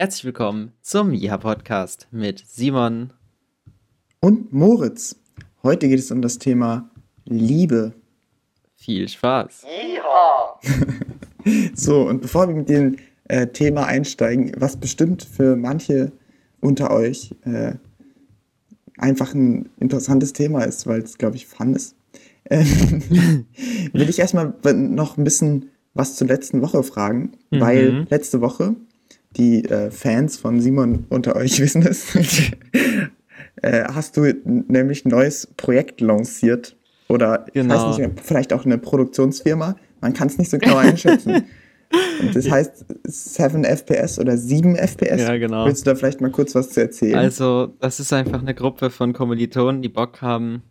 Herzlich willkommen zum Ja-Podcast mit Simon und Moritz. Heute geht es um das Thema Liebe. Viel Spaß. so, und bevor wir mit dem äh, Thema einsteigen, was bestimmt für manche unter euch äh, einfach ein interessantes Thema ist, weil es, glaube ich, fun ist, äh, will ich erstmal noch ein bisschen was zur letzten Woche fragen, mhm. weil letzte Woche die äh, Fans von Simon unter euch wissen es, äh, hast du nämlich ein neues Projekt lanciert. Oder genau. ich weiß genau. nicht, vielleicht auch eine Produktionsfirma. Man kann es nicht so genau einschätzen. Und das heißt 7 FPS oder 7 FPS. Ja, genau. Willst du da vielleicht mal kurz was zu erzählen? Also, das ist einfach eine Gruppe von Kommilitonen, die Bock haben,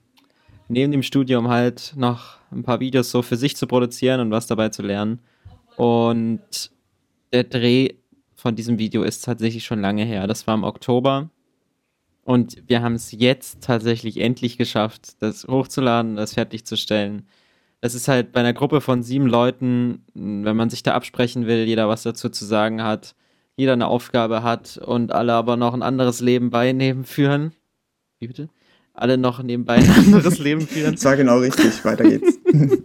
neben dem Studium halt noch ein paar Videos so für sich zu produzieren und was dabei zu lernen. Und der Dreh von diesem Video ist tatsächlich schon lange her. Das war im Oktober. Und wir haben es jetzt tatsächlich endlich geschafft, das hochzuladen, das fertigzustellen. Das ist halt bei einer Gruppe von sieben Leuten, wenn man sich da absprechen will, jeder was dazu zu sagen hat, jeder eine Aufgabe hat und alle aber noch ein anderes Leben bei führen. Wie bitte? Alle noch nebenbei ein anderes Leben führen. Das war genau richtig, weiter geht's.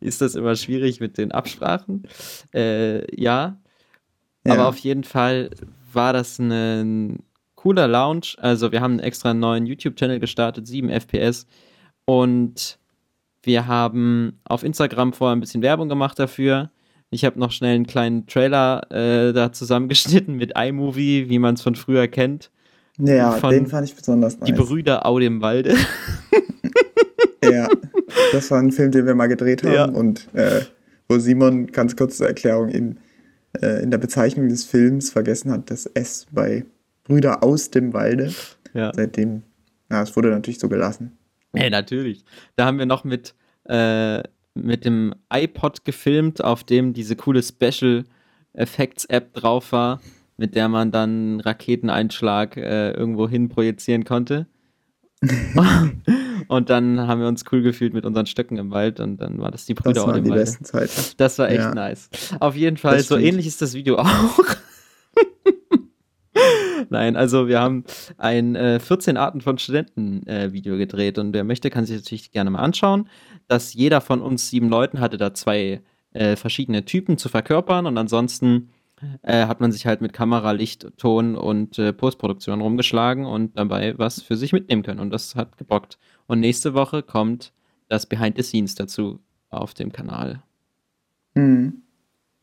ist das immer schwierig mit den Absprachen? Äh, ja, ja. Aber auf jeden Fall war das ein cooler Launch. Also wir haben extra einen neuen YouTube-Channel gestartet, 7 FPS. Und wir haben auf Instagram vorher ein bisschen Werbung gemacht dafür. Ich habe noch schnell einen kleinen Trailer äh, da zusammengeschnitten mit iMovie, wie man es von früher kennt. Ja, von den fand ich besonders nice. Die Brüder Au dem Walde. ja, das war ein Film, den wir mal gedreht haben ja. und äh, wo Simon, ganz kurz zur Erklärung, in äh, in der Bezeichnung des Films vergessen hat, das S bei Brüder aus dem Walde. Ja. Seitdem, ja, es wurde natürlich so gelassen. Ja, natürlich. Da haben wir noch mit, äh, mit dem iPod gefilmt, auf dem diese coole Special Effects App drauf war, mit der man dann Raketeneinschlag äh, irgendwo hin projizieren konnte. und dann haben wir uns cool gefühlt mit unseren Stöcken im Wald und dann war das die Brüder das waren die Wald. besten Zeiten. Das war echt ja. nice. Auf jeden Fall, so ähnlich ist das Video auch. Nein, also wir haben ein äh, 14 Arten von Studenten äh, Video gedreht und wer möchte, kann sich natürlich gerne mal anschauen, dass jeder von uns sieben Leuten hatte da zwei äh, verschiedene Typen zu verkörpern und ansonsten äh, hat man sich halt mit Kamera, Licht, Ton und äh, Postproduktion rumgeschlagen und dabei was für sich mitnehmen können. Und das hat gebockt. Und nächste Woche kommt das Behind the Scenes dazu auf dem Kanal. Mhm.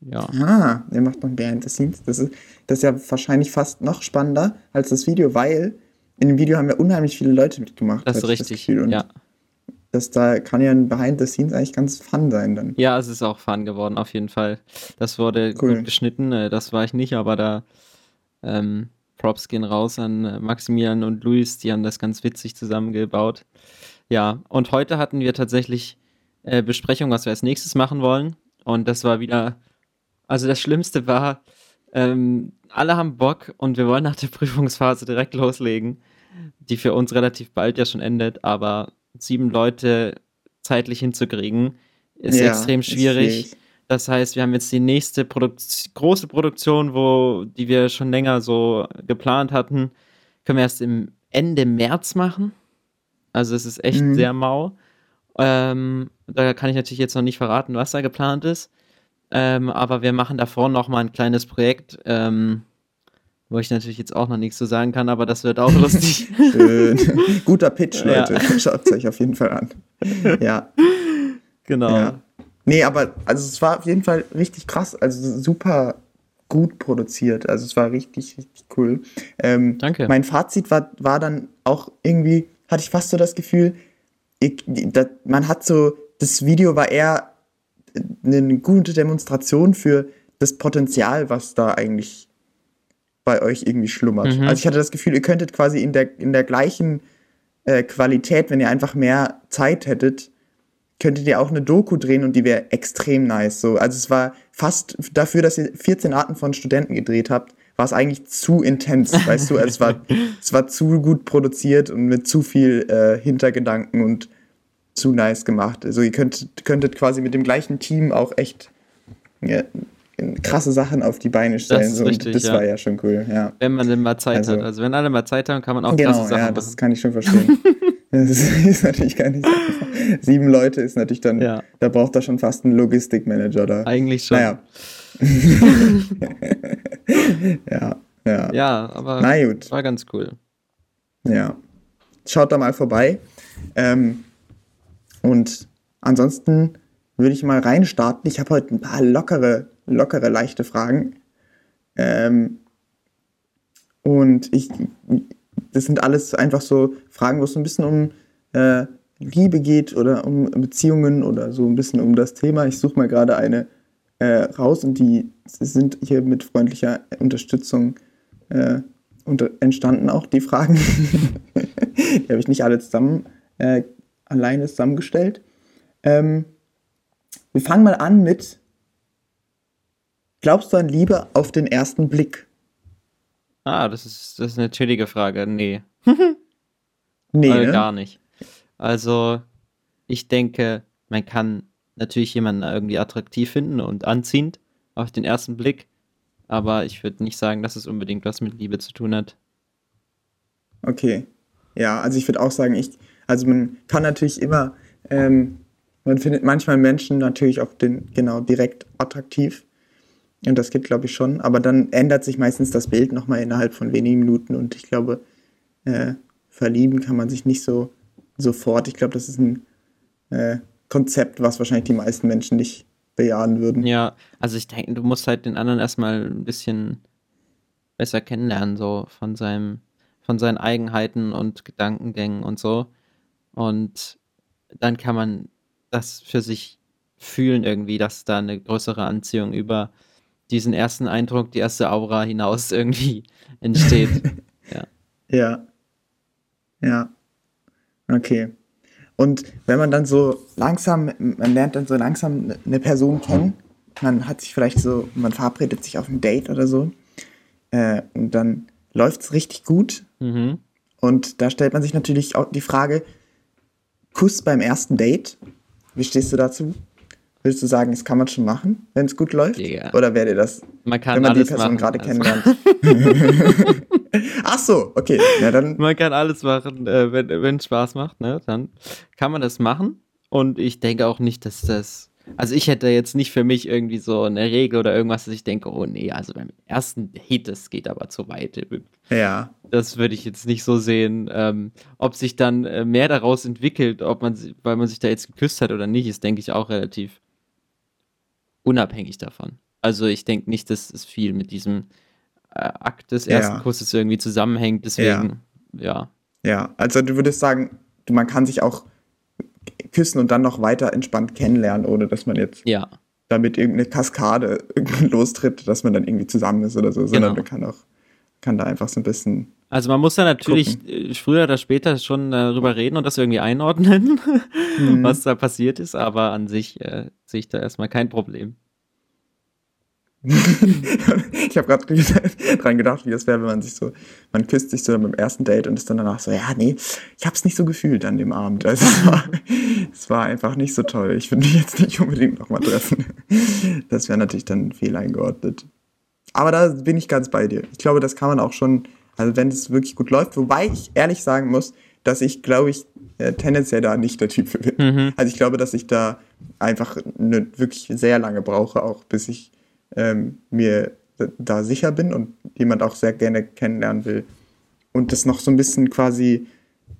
Ja. Ah, er macht noch Behind the Scenes. Das ist, das ist ja wahrscheinlich fast noch spannender als das Video, weil in dem Video haben ja unheimlich viele Leute mitgemacht. Das ist richtig, das ja das da kann ja ein Behind the Scenes eigentlich ganz fun sein dann. Ja, es ist auch fun geworden, auf jeden Fall. Das wurde cool. gut geschnitten, äh, das war ich nicht, aber da ähm, Props gehen raus an äh, Maximilian und Luis, die haben das ganz witzig zusammengebaut. Ja, und heute hatten wir tatsächlich äh, Besprechung, was wir als nächstes machen wollen. Und das war wieder, also das Schlimmste war, ähm, alle haben Bock und wir wollen nach der Prüfungsphase direkt loslegen, die für uns relativ bald ja schon endet, aber sieben Leute zeitlich hinzukriegen, ist ja, extrem schwierig. Ist das heißt, wir haben jetzt die nächste Produk große Produktion, wo, die wir schon länger so geplant hatten, können wir erst im Ende März machen. Also es ist echt mhm. sehr mau. Ähm, da kann ich natürlich jetzt noch nicht verraten, was da geplant ist. Ähm, aber wir machen davor noch mal ein kleines Projekt. Ähm, wo ich natürlich jetzt auch noch nichts zu sagen kann, aber das wird auch lustig. Schön. Guter Pitch, Leute. Ja. Schaut es euch auf jeden Fall an. Ja. Genau. Ja. Nee, aber also es war auf jeden Fall richtig krass. Also super gut produziert. Also es war richtig, richtig cool. Ähm, Danke. Mein Fazit war, war dann auch irgendwie, hatte ich fast so das Gefühl, ich, das, man hat so, das Video war eher eine gute Demonstration für das Potenzial, was da eigentlich bei euch irgendwie schlummert. Mhm. Also ich hatte das Gefühl, ihr könntet quasi in der, in der gleichen äh, Qualität, wenn ihr einfach mehr Zeit hättet, könntet ihr auch eine Doku drehen und die wäre extrem nice. So, also es war fast dafür, dass ihr 14 Arten von Studenten gedreht habt, war es eigentlich zu intens, weißt du? Also es war, es war zu gut produziert und mit zu viel äh, Hintergedanken und zu nice gemacht. Also ihr könnt, könntet quasi mit dem gleichen Team auch echt ja, krasse Sachen auf die Beine stellen. Das, so, richtig, das ja. war ja schon cool, ja. Wenn man denn mal Zeit also, hat. Also wenn alle mal Zeit haben, kann man auch genau, krasse Sachen ja, machen. das kann ich schon verstehen. das ist, natürlich gar nicht einfach. Sieben Leute ist natürlich dann, ja. da braucht er schon fast einen Logistikmanager da. Eigentlich schon. Naja. ja, ja. Ja, aber Na gut. war ganz cool. Ja. Schaut da mal vorbei. Ähm, und ansonsten würde ich mal reinstarten. Ich habe heute ein paar lockere, lockere, leichte Fragen. Ähm, und ich, das sind alles einfach so Fragen, wo es so ein bisschen um äh, Liebe geht oder um Beziehungen oder so ein bisschen um das Thema. Ich suche mal gerade eine äh, raus und die sind hier mit freundlicher Unterstützung äh, unter, entstanden, auch die Fragen. die habe ich nicht alle zusammen äh, alleine zusammengestellt. Ähm, wir fangen mal an mit, glaubst du an Liebe auf den ersten Blick? Ah, das ist, das ist eine chillige Frage. Nee. nee, äh, ne? gar nicht. Also, ich denke, man kann natürlich jemanden irgendwie attraktiv finden und anziehend auf den ersten Blick, aber ich würde nicht sagen, dass es unbedingt was mit Liebe zu tun hat. Okay. Ja, also ich würde auch sagen, ich, also man kann natürlich immer ähm, man findet manchmal Menschen natürlich auch den, genau, direkt attraktiv. Und das gibt, glaube ich, schon. Aber dann ändert sich meistens das Bild nochmal innerhalb von wenigen Minuten. Und ich glaube, äh, verlieben kann man sich nicht so sofort. Ich glaube, das ist ein äh, Konzept, was wahrscheinlich die meisten Menschen nicht bejahen würden. Ja, also ich denke, du musst halt den anderen erstmal ein bisschen besser kennenlernen, so von seinem, von seinen Eigenheiten und Gedankengängen und so. Und dann kann man das für sich fühlen irgendwie, dass da eine größere Anziehung über diesen ersten Eindruck, die erste Aura hinaus irgendwie entsteht. ja. Ja. Ja. Okay. Und wenn man dann so langsam, man lernt dann so langsam eine Person kennen, man hat sich vielleicht so, man verabredet sich auf ein Date oder so, äh, und dann läuft es richtig gut. Mhm. Und da stellt man sich natürlich auch die Frage, Kuss beim ersten Date? Wie stehst du dazu? Würdest du sagen, das kann man schon machen, wenn es gut läuft? Ja. Oder wäre dir das, man kann wenn man die Person gerade also. kennenlernt? Ach so, okay. Ja, dann man kann alles machen, äh, wenn es Spaß macht, ne? dann kann man das machen. Und ich denke auch nicht, dass das also ich hätte jetzt nicht für mich irgendwie so eine Regel oder irgendwas, dass ich denke, oh nee, also beim ersten Hit, das geht aber zu weit. Ja. Das würde ich jetzt nicht so sehen. Ähm, ob sich dann äh, mehr daraus entwickelt, ob man, weil man sich da jetzt geküsst hat oder nicht, ist, denke ich, auch relativ unabhängig davon. Also ich denke nicht, dass es viel mit diesem äh, Akt des ersten ja. Kusses irgendwie zusammenhängt. Deswegen, ja. ja. Ja, also du würdest sagen, man kann sich auch küssen und dann noch weiter entspannt kennenlernen, ohne dass man jetzt ja. damit irgendeine Kaskade lostritt, dass man dann irgendwie zusammen ist oder so, sondern genau. man kann auch, kann da einfach so ein bisschen. Also man muss da natürlich gucken. Äh, früher oder später schon darüber reden und das irgendwie einordnen, mhm. was da passiert ist, aber an sich äh, sehe ich da erstmal kein Problem. ich habe gerade dran gedacht, wie das wäre, wenn man sich so, man küsst sich so beim ersten Date und ist dann danach so, ja, nee, ich habe es nicht so gefühlt an dem Abend. Also es war, es war einfach nicht so toll. Ich würde mich jetzt nicht unbedingt nochmal treffen. Das wäre natürlich dann fehl eingeordnet. Aber da bin ich ganz bei dir. Ich glaube, das kann man auch schon, also wenn es wirklich gut läuft, wobei ich ehrlich sagen muss, dass ich, glaube ich, äh, tendenziell da nicht der Typ für bin. Mhm. Also ich glaube, dass ich da einfach ne, wirklich sehr lange brauche, auch bis ich ähm, mir da sicher bin und jemand auch sehr gerne kennenlernen will. Und das noch so ein bisschen quasi,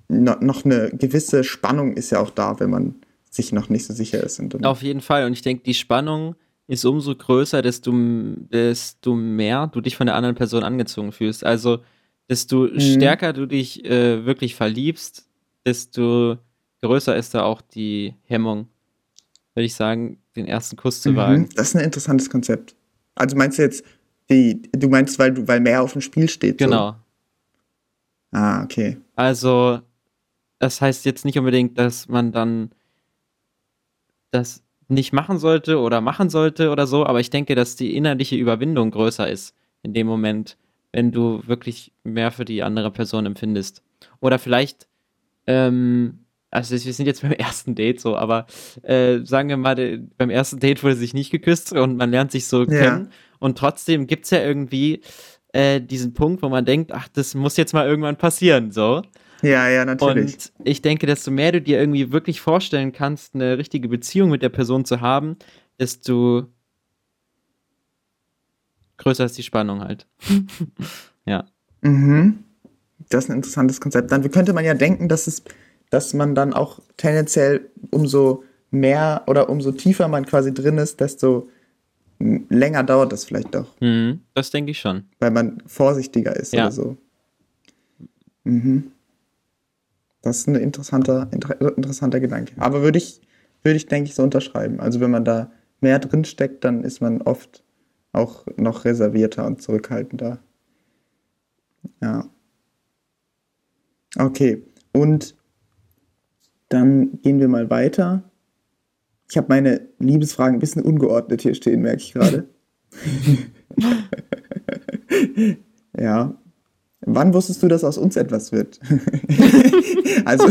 noch eine gewisse Spannung ist ja auch da, wenn man sich noch nicht so sicher ist. Auf jeden Fall. Und ich denke, die Spannung ist umso größer, desto, desto mehr du dich von der anderen Person angezogen fühlst. Also, desto mhm. stärker du dich äh, wirklich verliebst, desto größer ist da auch die Hemmung, würde ich sagen, den ersten Kuss zu mhm. wagen. Das ist ein interessantes Konzept. Also meinst du jetzt, die, du meinst, weil du, weil mehr auf dem Spiel steht? Genau. So? Ah, okay. Also, das heißt jetzt nicht unbedingt, dass man dann das nicht machen sollte oder machen sollte oder so, aber ich denke, dass die innerliche Überwindung größer ist in dem Moment, wenn du wirklich mehr für die andere Person empfindest. Oder vielleicht ähm, also wir sind jetzt beim ersten Date so, aber äh, sagen wir mal, beim ersten Date wurde sich nicht geküsst und man lernt sich so ja. kennen und trotzdem gibt es ja irgendwie äh, diesen Punkt, wo man denkt, ach, das muss jetzt mal irgendwann passieren, so. Ja, ja, natürlich. Und ich denke, desto mehr du dir irgendwie wirklich vorstellen kannst, eine richtige Beziehung mit der Person zu haben, desto größer ist die Spannung halt. ja. Mhm. Das ist ein interessantes Konzept. Dann könnte man ja denken, dass es, dass man dann auch tendenziell umso mehr oder umso tiefer man quasi drin ist, desto länger dauert das vielleicht doch. Mhm, das denke ich schon. Weil man vorsichtiger ist ja. oder so. Mhm. Das ist ein interessanter, inter interessanter Gedanke. Aber würde ich, würde ich, denke ich, so unterschreiben. Also wenn man da mehr drin steckt, dann ist man oft auch noch reservierter und zurückhaltender. Ja. Okay. Und dann gehen wir mal weiter. Ich habe meine Liebesfragen ein bisschen ungeordnet hier stehen, merke ich gerade. ja. Wann wusstest du, dass aus uns etwas wird? also.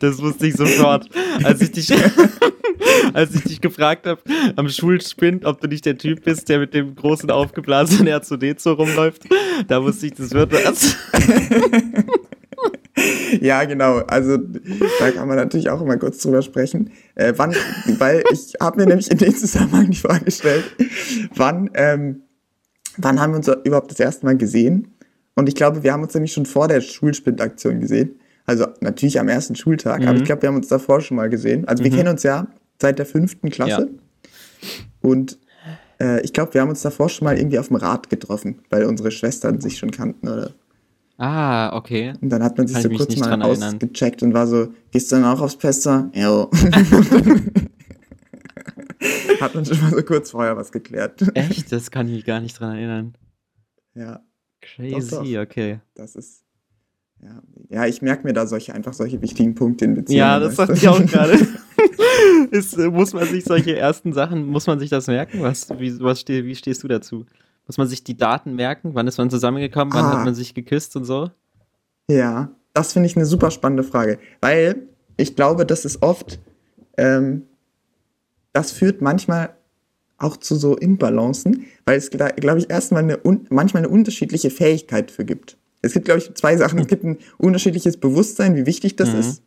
das wusste ich sofort. Als ich dich, als ich dich gefragt habe am Schulspind, ob du nicht der Typ bist, der mit dem großen aufgeblasenen R2D2 rumläuft, da wusste ich, das wird was. ja, genau. Also da kann man natürlich auch immer kurz drüber sprechen. Äh, wann, weil ich habe mir nämlich in dem Zusammenhang die Frage gestellt, wann, ähm, wann haben wir uns überhaupt das erste Mal gesehen? Und ich glaube, wir haben uns nämlich schon vor der Schulspindaktion gesehen. Also natürlich am ersten Schultag, mhm. aber ich glaube, wir haben uns davor schon mal gesehen. Also wir mhm. kennen uns ja seit der fünften Klasse. Ja. Und äh, ich glaube, wir haben uns davor schon mal irgendwie auf dem Rad getroffen, weil unsere Schwestern sich schon kannten, oder? Ah, okay. Und dann hat man sich Kann so kurz mal ausgecheckt und war so, gehst du dann auch aufs Pester? Ja. hat man schon mal so kurz vorher was geklärt. Echt? Das kann ich mich gar nicht dran erinnern. Ja. Crazy, doch, doch. okay. Das ist. Ja, ja ich merke mir da solche, einfach solche wichtigen Punkte in Beziehungen. Ja, das dachte ich auch gerade. ist, muss man sich solche ersten Sachen, muss man sich das merken? Was, wie, was steh, wie stehst du dazu? Muss man sich die Daten merken? Wann ist man zusammengekommen? Wann ah. hat man sich geküsst und so? Ja, das finde ich eine super spannende Frage. Weil ich glaube, das ist oft, ähm, das führt manchmal auch zu so Imbalancen, weil es, glaube ich, erstmal eine, manchmal eine unterschiedliche Fähigkeit für gibt. Es gibt, glaube ich, zwei Sachen. Es gibt ein unterschiedliches Bewusstsein, wie wichtig das mhm. ist.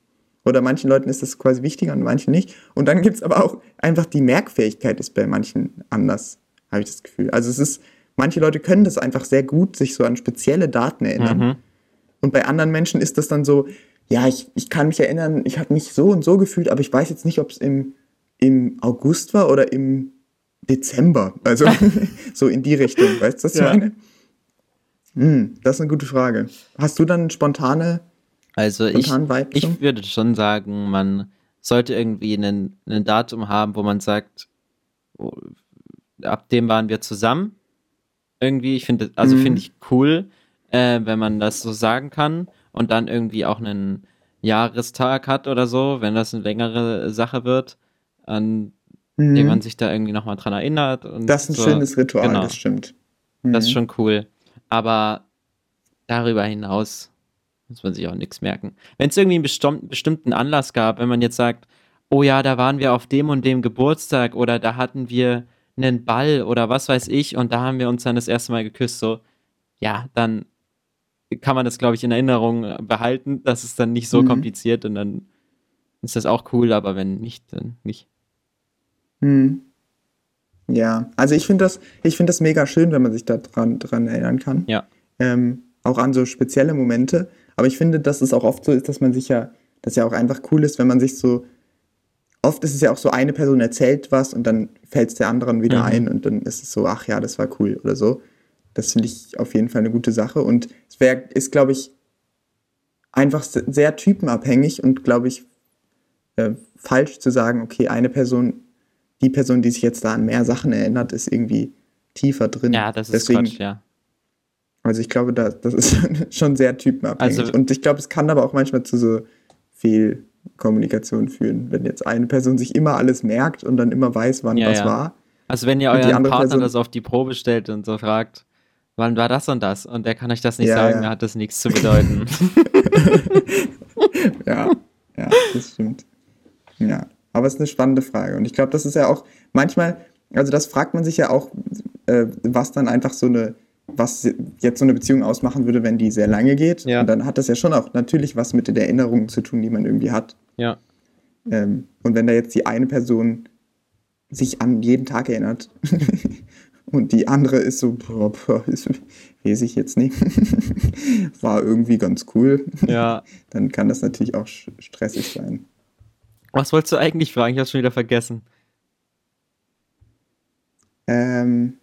Oder manchen Leuten ist das quasi wichtiger und manchen nicht. Und dann gibt es aber auch einfach die Merkfähigkeit ist bei manchen anders, habe ich das Gefühl. Also es ist, manche Leute können das einfach sehr gut, sich so an spezielle Daten erinnern. Mhm. Und bei anderen Menschen ist das dann so, ja, ich, ich kann mich erinnern, ich habe mich so und so gefühlt, aber ich weiß jetzt nicht, ob es im, im August war oder im Dezember. Also so in die Richtung. Weißt du, was ich ja. meine? Hm, das ist eine gute Frage. Hast du dann spontane also ich, ich würde schon sagen, man sollte irgendwie ein Datum haben, wo man sagt, oh, ab dem waren wir zusammen. Irgendwie, ich finde, also mhm. finde ich cool, äh, wenn man das so sagen kann und dann irgendwie auch einen Jahrestag hat oder so, wenn das eine längere Sache wird, an mhm. dem man sich da irgendwie nochmal dran erinnert. Und das ist ein so. schönes Ritual, genau. das stimmt. Mhm. Das ist mhm. schon cool. Aber darüber hinaus muss man sich auch nichts merken. Wenn es irgendwie einen bestimmten Anlass gab, wenn man jetzt sagt, oh ja, da waren wir auf dem und dem Geburtstag oder da hatten wir einen Ball oder was weiß ich und da haben wir uns dann das erste Mal geküsst, so, ja, dann kann man das, glaube ich, in Erinnerung behalten. Das ist dann nicht so mhm. kompliziert und dann ist das auch cool, aber wenn nicht, dann nicht. Mhm. Ja, also ich finde das, ich das mega schön, wenn man sich daran dran erinnern kann. Ja. Ähm, auch an so spezielle Momente. Aber ich finde, dass es auch oft so ist, dass man sich ja, dass ja auch einfach cool ist, wenn man sich so, oft ist es ja auch so, eine Person erzählt was und dann fällt es der anderen wieder mhm. ein und dann ist es so, ach ja, das war cool oder so. Das finde ich auf jeden Fall eine gute Sache und es wäre, ist, glaube ich, einfach sehr typenabhängig und, glaube ich, äh, falsch zu sagen, okay, eine Person, die Person, die sich jetzt da an mehr Sachen erinnert, ist irgendwie tiefer drin. Ja, das ist Deswegen, Quatsch, ja. Also ich glaube, das, das ist schon sehr typenabhängig. Also, und ich glaube, es kann aber auch manchmal zu so viel Kommunikation führen, wenn jetzt eine Person sich immer alles merkt und dann immer weiß, wann ja, was ja. war. Also wenn ihr euren Partner Person, das auf die Probe stellt und so fragt, wann war das und das und der kann euch das nicht ja, sagen, dann hat das nichts zu bedeuten. ja, ja, das stimmt. Ja, aber es ist eine spannende Frage. Und ich glaube, das ist ja auch manchmal, also das fragt man sich ja auch, äh, was dann einfach so eine, was jetzt so eine Beziehung ausmachen würde, wenn die sehr lange geht. Ja. Und dann hat das ja schon auch natürlich was mit den Erinnerungen zu tun, die man irgendwie hat. Ja. Ähm, und wenn da jetzt die eine Person sich an jeden Tag erinnert und die andere ist so, boah, boah, ist, weiß ich jetzt nicht, war irgendwie ganz cool, ja. dann kann das natürlich auch stressig sein. Was wolltest du eigentlich fragen? Ich habe schon wieder vergessen. Ähm,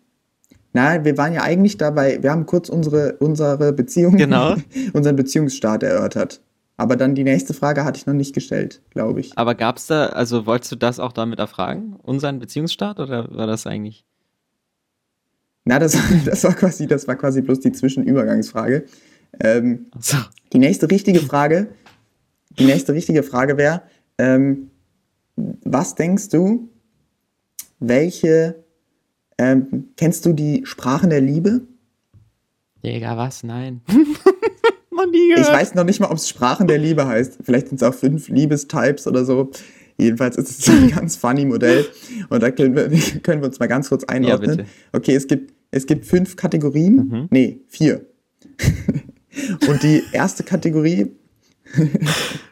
na, wir waren ja eigentlich dabei, wir haben kurz unsere, unsere Beziehung, genau. unseren Beziehungsstart erörtert. Aber dann die nächste Frage hatte ich noch nicht gestellt, glaube ich. Aber gab es da, also wolltest du das auch damit erfragen? Unseren Beziehungsstart oder war das eigentlich? Na, das, das, war, quasi, das war quasi bloß die Zwischenübergangsfrage. Ähm, so. Die nächste richtige Frage, die nächste richtige Frage wäre, ähm, was denkst du, welche, ähm, kennst du die Sprachen der Liebe? Digga, was? Nein. ich weiß noch nicht mal, ob es Sprachen der Liebe heißt. Vielleicht sind es auch fünf Liebestypes oder so. Jedenfalls ist es ein ganz funny Modell. Und da können wir, können wir uns mal ganz kurz einordnen. Ja, okay, es gibt, es gibt fünf Kategorien. Mhm. Nee, vier. Und die erste Kategorie,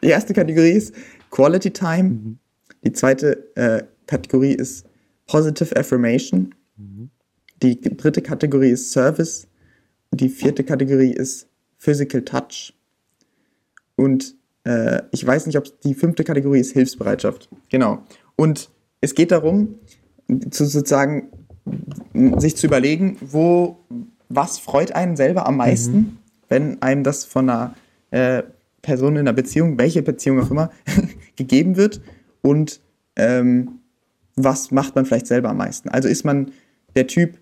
die erste Kategorie ist Quality Time. Mhm. Die zweite äh, Kategorie ist Positive Affirmation. Mhm. Die dritte Kategorie ist Service. Die vierte Kategorie ist Physical Touch. Und äh, ich weiß nicht, ob die fünfte Kategorie ist Hilfsbereitschaft. Genau. Und es geht darum, zu sozusagen sich zu überlegen, wo, was freut einen selber am meisten, mhm. wenn einem das von einer äh, Person in einer Beziehung, welche Beziehung auch immer, gegeben wird und ähm, was macht man vielleicht selber am meisten. Also ist man der Typ,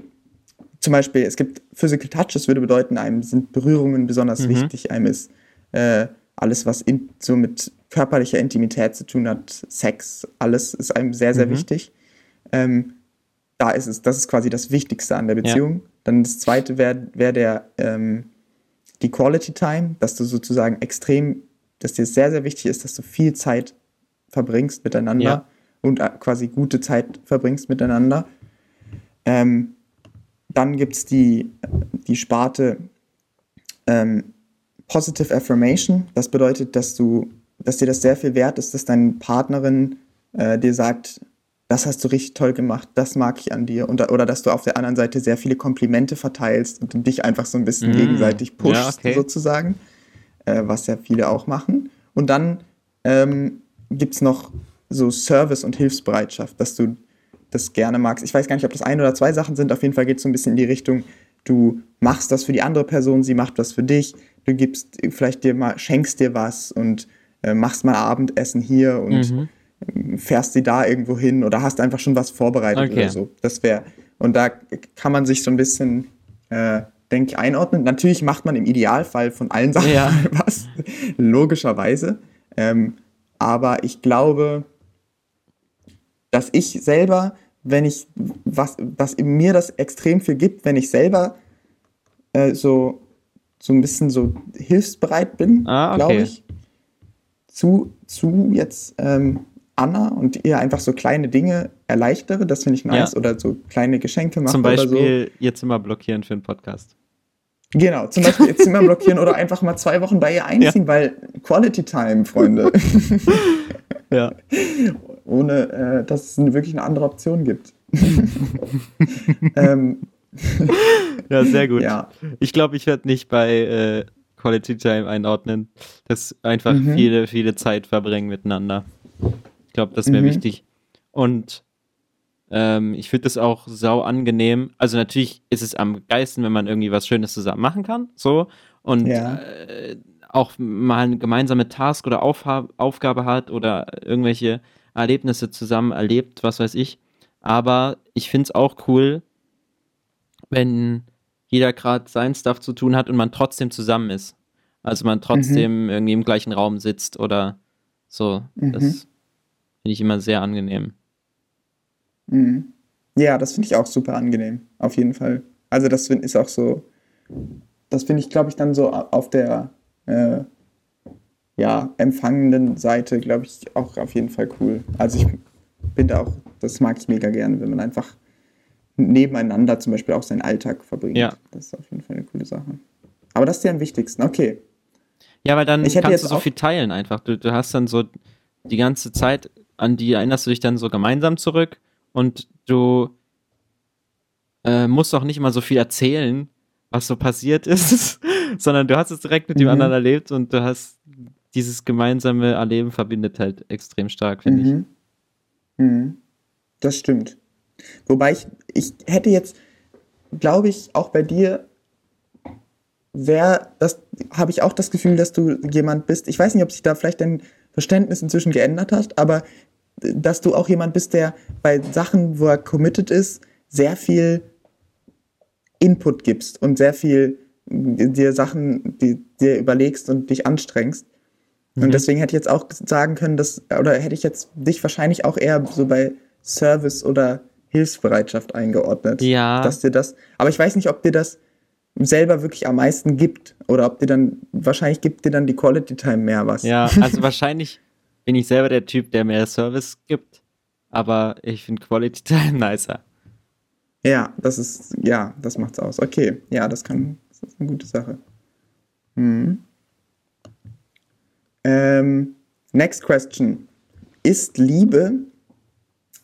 zum Beispiel, es gibt Physical Touch, das würde bedeuten, einem sind Berührungen besonders mhm. wichtig, einem ist äh, alles, was in, so mit körperlicher Intimität zu tun hat, Sex, alles ist einem sehr, sehr mhm. wichtig. Ähm, da ist es, das ist quasi das Wichtigste an der Beziehung. Ja. Dann das zweite wäre wär der ähm, die Quality Time, dass du sozusagen extrem, dass dir sehr, sehr wichtig ist, dass du viel Zeit verbringst miteinander ja. Und äh, quasi gute Zeit verbringst miteinander. Ähm, dann gibt es die, die Sparte ähm, Positive Affirmation. Das bedeutet, dass du, dass dir das sehr viel wert ist, dass deine Partnerin äh, dir sagt, das hast du richtig toll gemacht, das mag ich an dir. Und, oder dass du auf der anderen Seite sehr viele Komplimente verteilst und dich einfach so ein bisschen mm. gegenseitig pushst, ja, okay. sozusagen, äh, was ja viele auch machen. Und dann ähm, gibt es noch so Service und Hilfsbereitschaft, dass du das gerne magst. Ich weiß gar nicht, ob das ein oder zwei Sachen sind. Auf jeden Fall geht es so ein bisschen in die Richtung, du machst das für die andere Person, sie macht das für dich. Du gibst vielleicht dir mal, schenkst dir was und äh, machst mal Abendessen hier und mhm fährst sie da irgendwo hin oder hast einfach schon was vorbereitet okay. oder so. Das wäre, und da kann man sich so ein bisschen, äh, denke ich, einordnen. Natürlich macht man im Idealfall von allen Sachen ja. was, logischerweise. Ähm, aber ich glaube, dass ich selber, wenn ich, was, dass mir das extrem viel gibt, wenn ich selber äh, so, so ein bisschen so hilfsbereit bin, ah, okay. glaube ich. Zu, zu jetzt ähm, Anna und ihr einfach so kleine Dinge erleichtere, das finde ich nice. Ja. Oder so kleine Geschenke mache. Zum Beispiel so. jetzt immer blockieren für einen Podcast. Genau, zum Beispiel jetzt immer blockieren oder einfach mal zwei Wochen bei ihr einziehen, ja. weil Quality Time, Freunde. ja. Ohne, äh, dass es wirklich eine andere Option gibt. ähm. ja, sehr gut. Ja. Ich glaube, ich werde nicht bei äh, Quality Time einordnen. Das einfach mhm. viele, viele Zeit verbringen miteinander. Ich glaube, das wäre mhm. wichtig. Und ähm, ich finde das auch sau angenehm. Also natürlich ist es am geilsten, wenn man irgendwie was Schönes zusammen machen kann. So. Und ja. äh, auch mal eine gemeinsame Task oder Aufha Aufgabe hat oder irgendwelche Erlebnisse zusammen erlebt, was weiß ich. Aber ich finde es auch cool, wenn jeder gerade sein Stuff zu tun hat und man trotzdem zusammen ist. Also man trotzdem mhm. irgendwie im gleichen Raum sitzt oder so. Mhm. Das Finde ich immer sehr angenehm. Mhm. Ja, das finde ich auch super angenehm, auf jeden Fall. Also das find, ist auch so, das finde ich, glaube ich, dann so auf der, äh, ja, empfangenden Seite, glaube ich, auch auf jeden Fall cool. Also ich bin da auch, das mag ich mega gerne, wenn man einfach nebeneinander zum Beispiel auch seinen Alltag verbringt. Ja. Das ist auf jeden Fall eine coole Sache. Aber das ist dir am wichtigsten, okay. Ja, weil dann kannst du so viel teilen einfach. Du, du hast dann so die ganze Zeit, an die erinnerst du dich dann so gemeinsam zurück und du äh, musst auch nicht mal so viel erzählen, was so passiert ist, sondern du hast es direkt mit mhm. dem anderen erlebt und du hast dieses gemeinsame Erleben verbindet halt extrem stark, finde mhm. ich. Mhm. Das stimmt. Wobei ich, ich hätte jetzt, glaube ich, auch bei dir wäre, das habe ich auch das Gefühl, dass du jemand bist. Ich weiß nicht, ob sich da vielleicht dein Verständnis inzwischen geändert hat, aber dass du auch jemand bist, der bei Sachen, wo er committed ist, sehr viel Input gibst und sehr viel dir Sachen, die dir überlegst und dich anstrengst. Mhm. Und deswegen hätte ich jetzt auch sagen können, dass, oder hätte ich jetzt dich wahrscheinlich auch eher so bei Service oder Hilfsbereitschaft eingeordnet. Ja. Dass dir das, aber ich weiß nicht, ob dir das selber wirklich am meisten gibt oder ob dir dann, wahrscheinlich gibt dir dann die Quality Time mehr was. Ja, also wahrscheinlich bin ich selber der Typ, der mehr Service gibt, aber ich finde Quality Time nicer. Ja, das ist, ja, das macht's aus. Okay, ja, das kann, das ist eine gute Sache. Hm. Ähm, next question. Ist Liebe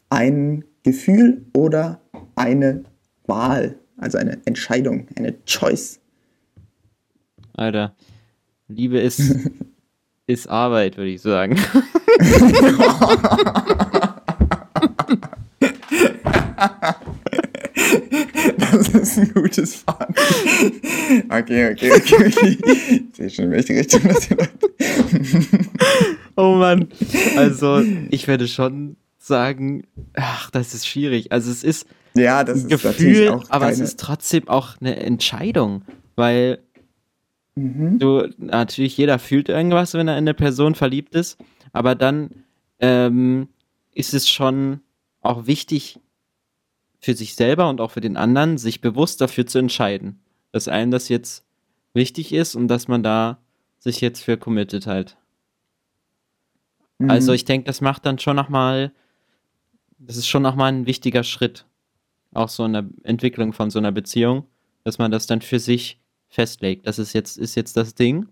ein Gefühl oder eine Wahl? Also eine Entscheidung, eine Choice. Alter, Liebe ist, ist Arbeit, würde ich sagen. Das ist ein gutes Fazit. Okay, okay, okay. Ich sehe schon, in welche Richtung das hier läuft. Oh Mann. Also, ich werde schon sagen, ach, das ist schwierig. Also, es ist ja, das ein Gefühl, auch aber es ist trotzdem auch eine Entscheidung, weil mhm. du, natürlich jeder fühlt irgendwas, wenn er in eine Person verliebt ist, aber dann ähm, ist es schon auch wichtig, für sich selber und auch für den anderen, sich bewusst dafür zu entscheiden, dass einem das jetzt wichtig ist und dass man da sich jetzt für committed halt. Mhm. Also ich denke, das macht dann schon nochmal, das ist schon nochmal ein wichtiger Schritt, auch so in der Entwicklung von so einer Beziehung, dass man das dann für sich festlegt. Das ist jetzt, ist jetzt das Ding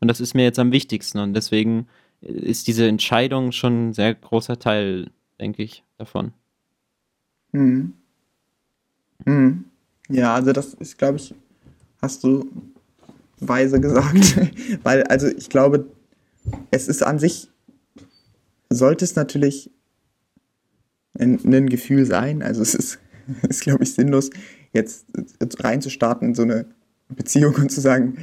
und das ist mir jetzt am wichtigsten und deswegen ist diese Entscheidung schon ein sehr großer Teil, denke ich, davon. Mhm. Mhm. Ja, also das ist, glaube ich, hast du weise gesagt. Weil, also ich glaube, es ist an sich, sollte es natürlich ein, ein Gefühl sein. Also es ist, ist glaube ich, sinnlos, jetzt, jetzt reinzustarten in so eine Beziehung und zu sagen,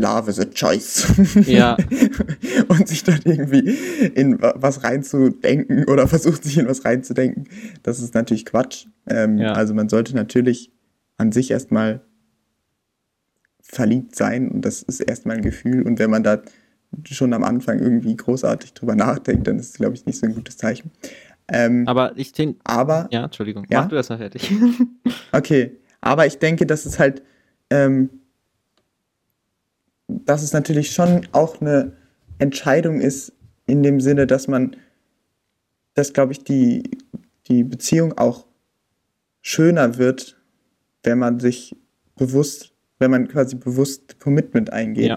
Love is a choice. Ja. und sich dann irgendwie in was reinzudenken oder versucht sich in was reinzudenken. Das ist natürlich Quatsch. Ähm, ja. Also man sollte natürlich an sich erstmal verliebt sein und das ist erstmal ein Gefühl. Und wenn man da schon am Anfang irgendwie großartig drüber nachdenkt, dann ist es, glaube ich, nicht so ein gutes Zeichen. Ähm, aber ich denke. Aber. Ja, Entschuldigung. Ja? Mach du das mal fertig. okay. Aber ich denke, dass es halt. Ähm, dass es natürlich schon auch eine Entscheidung ist, in dem Sinne, dass man, dass, glaube ich, die, die Beziehung auch schöner wird, wenn man sich bewusst, wenn man quasi bewusst Commitment eingeht. Ja.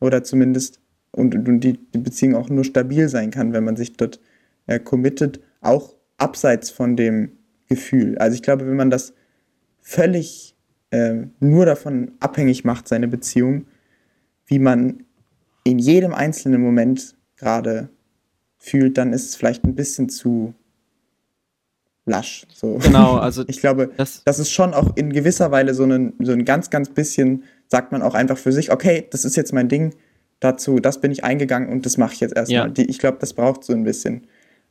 Oder zumindest, und, und die, die Beziehung auch nur stabil sein kann, wenn man sich dort äh, committet, auch abseits von dem Gefühl. Also ich glaube, wenn man das völlig äh, nur davon abhängig macht, seine Beziehung, wie man in jedem einzelnen Moment gerade fühlt, dann ist es vielleicht ein bisschen zu lasch. So. Genau, also ich glaube, das, das ist schon auch in gewisser Weise so ein, so ein ganz, ganz bisschen, sagt man auch einfach für sich, okay, das ist jetzt mein Ding, dazu, das bin ich eingegangen und das mache ich jetzt erstmal. Ja. Ich glaube, das braucht so ein bisschen.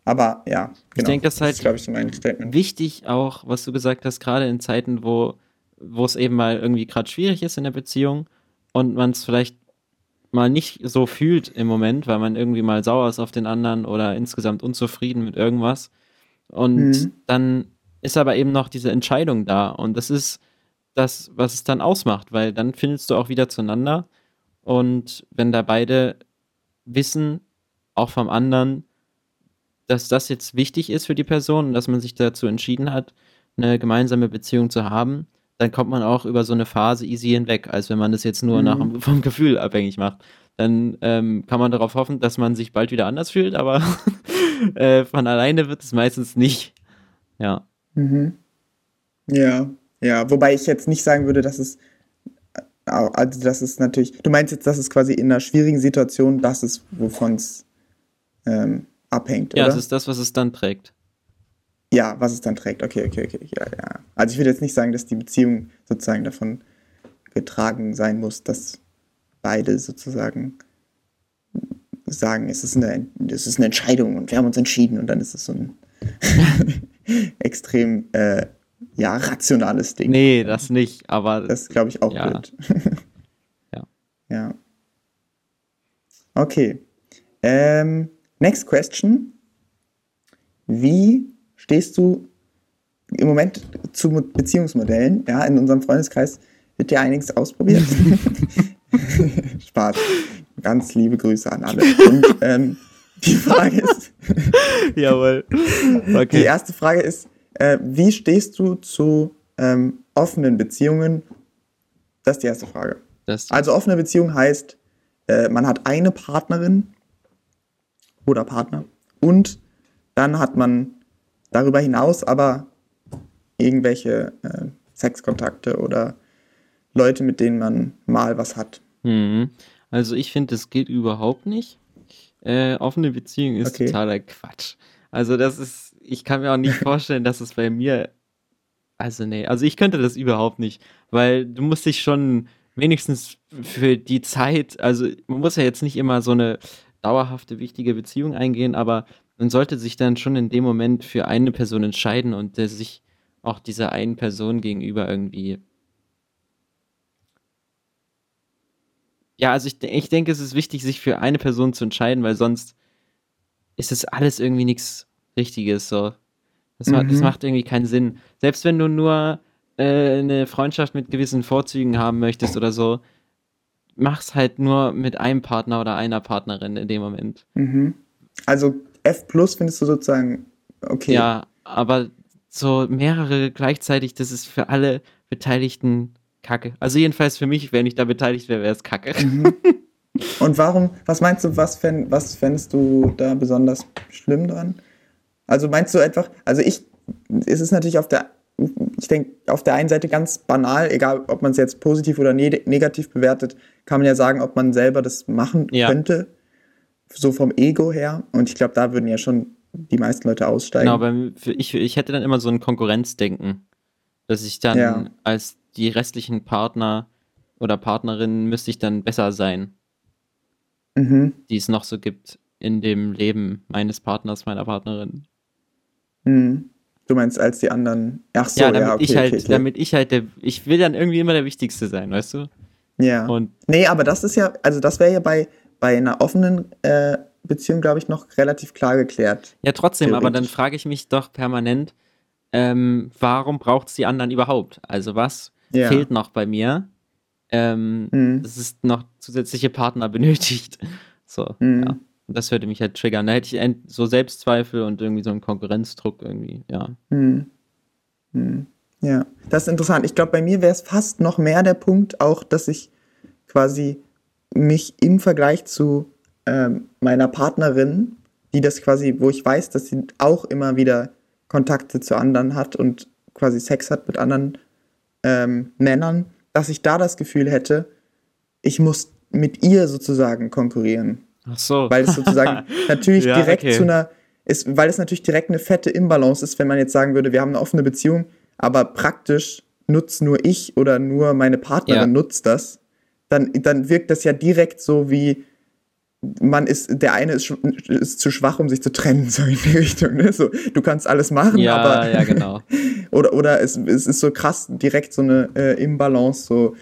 Aber ja, genau. Ich denke, das ist halt das ist, so mein Statement. wichtig auch, was du gesagt hast, gerade in Zeiten, wo, wo es eben mal irgendwie gerade schwierig ist in der Beziehung und man es vielleicht mal nicht so fühlt im Moment, weil man irgendwie mal sauer ist auf den anderen oder insgesamt unzufrieden mit irgendwas. Und mhm. dann ist aber eben noch diese Entscheidung da. Und das ist das, was es dann ausmacht, weil dann findest du auch wieder zueinander. Und wenn da beide wissen, auch vom anderen, dass das jetzt wichtig ist für die Person und dass man sich dazu entschieden hat, eine gemeinsame Beziehung zu haben, dann kommt man auch über so eine Phase easy hinweg, als wenn man das jetzt nur mhm. nach, vom Gefühl abhängig macht. Dann ähm, kann man darauf hoffen, dass man sich bald wieder anders fühlt, aber äh, von alleine wird es meistens nicht. Ja. Mhm. Ja, ja. Wobei ich jetzt nicht sagen würde, dass es also das ist natürlich, du meinst jetzt, dass es quasi in einer schwierigen Situation das ist, wovon es ähm, abhängt, Ja, oder? es ist das, was es dann trägt. Ja, was es dann trägt. Okay, okay, okay. Ja, ja. Also ich würde jetzt nicht sagen, dass die Beziehung sozusagen davon getragen sein muss, dass beide sozusagen sagen, es ist eine, es ist eine Entscheidung und wir haben uns entschieden und dann ist es so ein extrem äh, ja, rationales Ding. Nee, das nicht, aber. Das glaube ich auch ja. blöd. ja. Ja. Okay. Ähm, next question. Wie stehst du im Moment zu Beziehungsmodellen? Ja, in unserem Freundeskreis wird ja einiges ausprobiert. Spaß. Ganz liebe Grüße an alle. Und ähm, die Frage ist. Jawohl. Okay. Die erste Frage ist: äh, Wie stehst du zu ähm, offenen Beziehungen? Das ist die erste Frage. also, offene Beziehung heißt, äh, man hat eine Partnerin oder Partner und dann hat man darüber hinaus aber irgendwelche äh, Sexkontakte oder Leute, mit denen man mal was hat. Mhm. Also ich finde, das geht überhaupt nicht. Äh, offene Beziehung ist okay. totaler Quatsch. Also das ist, ich kann mir auch nicht vorstellen, dass es bei mir, also nee, also ich könnte das überhaupt nicht, weil du musst dich schon wenigstens für die Zeit, also man muss ja jetzt nicht immer so eine dauerhafte, wichtige Beziehung eingehen, aber man sollte sich dann schon in dem Moment für eine Person entscheiden und der sich auch dieser einen Person gegenüber irgendwie. Ja, also ich, ich denke, es ist wichtig, sich für eine Person zu entscheiden, weil sonst ist es alles irgendwie nichts Richtiges. So. Das, mhm. macht, das macht irgendwie keinen Sinn. Selbst wenn du nur äh, eine Freundschaft mit gewissen Vorzügen haben möchtest oder so, mach's halt nur mit einem Partner oder einer Partnerin in dem Moment. Mhm. Also F plus findest du sozusagen okay. Ja, aber so mehrere gleichzeitig, das ist für alle Beteiligten Kacke. Also jedenfalls für mich, wenn ich da beteiligt wäre, wäre es Kacke. Mhm. Und warum, was meinst du, was, fänd, was fändest du da besonders schlimm dran? Also meinst du einfach, also ich, es ist natürlich auf der, ich denke, auf der einen Seite ganz banal, egal ob man es jetzt positiv oder ne negativ bewertet, kann man ja sagen, ob man selber das machen ja. könnte so vom Ego her. Und ich glaube, da würden ja schon die meisten Leute aussteigen. Genau, aber ich, ich hätte dann immer so ein Konkurrenzdenken, dass ich dann ja. als die restlichen Partner oder Partnerinnen müsste ich dann besser sein, mhm. die es noch so gibt in dem Leben meines Partners, meiner Partnerin. Mhm. Du meinst als die anderen? Ach so, ja, damit ja, okay, ich halt, okay, okay. damit ich halt der, ich will dann irgendwie immer der Wichtigste sein, weißt du? Ja. Und nee, aber das ist ja, also das wäre ja bei bei einer offenen äh, Beziehung, glaube ich, noch relativ klar geklärt. Ja, trotzdem, aber dann frage ich mich doch permanent, ähm, warum braucht es die anderen überhaupt? Also was ja. fehlt noch bei mir? Ähm, mhm. es noch zusätzliche Partner benötigt. So, mhm. ja. Das würde mich halt triggern. Da hätte ich so Selbstzweifel und irgendwie so einen Konkurrenzdruck irgendwie, ja. Mhm. mhm. Ja, das ist interessant. Ich glaube, bei mir wäre es fast noch mehr der Punkt, auch, dass ich quasi mich im Vergleich zu ähm, meiner Partnerin, die das quasi, wo ich weiß, dass sie auch immer wieder Kontakte zu anderen hat und quasi Sex hat mit anderen ähm, Männern, dass ich da das Gefühl hätte, ich muss mit ihr sozusagen konkurrieren. Ach so. Weil es sozusagen natürlich ja, direkt okay. zu einer, ist, weil es natürlich direkt eine fette Imbalance ist, wenn man jetzt sagen würde, wir haben eine offene Beziehung, aber praktisch nutzt nur ich oder nur meine Partnerin ja. nutzt das dann, dann wirkt das ja direkt so wie, man ist, der eine ist, ist zu schwach, um sich zu trennen, so in die Richtung. Ne? So, du kannst alles machen, ja, aber. Ja, genau. oder oder es, es ist so krass, direkt so eine äh, Imbalance, so,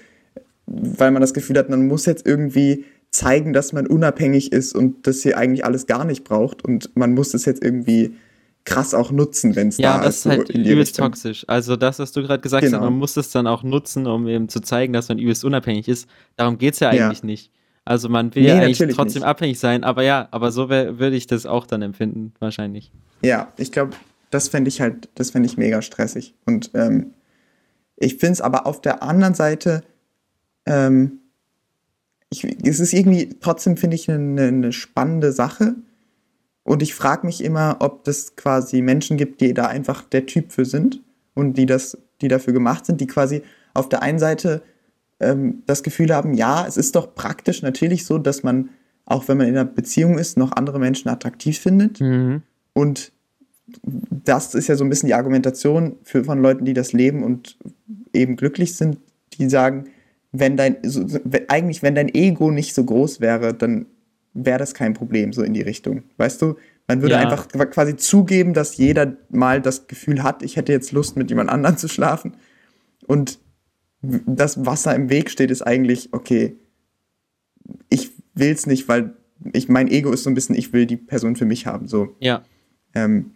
weil man das Gefühl hat, man muss jetzt irgendwie zeigen, dass man unabhängig ist und dass hier eigentlich alles gar nicht braucht und man muss es jetzt irgendwie krass auch nutzen, wenn es ja, da ist. Ja, das ist halt übelst toxisch. Also das, was du gerade gesagt genau. hast, man muss es dann auch nutzen, um eben zu zeigen, dass man übelst unabhängig ist. Darum geht es ja eigentlich ja. nicht. Also man will nee, ja eigentlich trotzdem nicht. abhängig sein, aber ja, aber so würde ich das auch dann empfinden, wahrscheinlich. Ja, ich glaube, das fände ich halt, das fände ich mega stressig. Und ähm, ich finde es aber auf der anderen Seite, ähm, ich, es ist irgendwie, trotzdem finde ich eine, eine spannende Sache. Und ich frage mich immer, ob das quasi Menschen gibt, die da einfach der Typ für sind und die das, die dafür gemacht sind, die quasi auf der einen Seite ähm, das Gefühl haben, ja, es ist doch praktisch natürlich so, dass man, auch wenn man in einer Beziehung ist, noch andere Menschen attraktiv findet. Mhm. Und das ist ja so ein bisschen die Argumentation für, von Leuten, die das leben und eben glücklich sind, die sagen, wenn dein, so, eigentlich, wenn dein Ego nicht so groß wäre, dann wäre das kein Problem, so in die Richtung. Weißt du, man würde ja. einfach quasi zugeben, dass jeder mal das Gefühl hat, ich hätte jetzt Lust, mit jemand anderem zu schlafen. Und das, was da im Weg steht, ist eigentlich, okay, ich will es nicht, weil ich, mein Ego ist so ein bisschen, ich will die Person für mich haben. So. Ja. Ähm,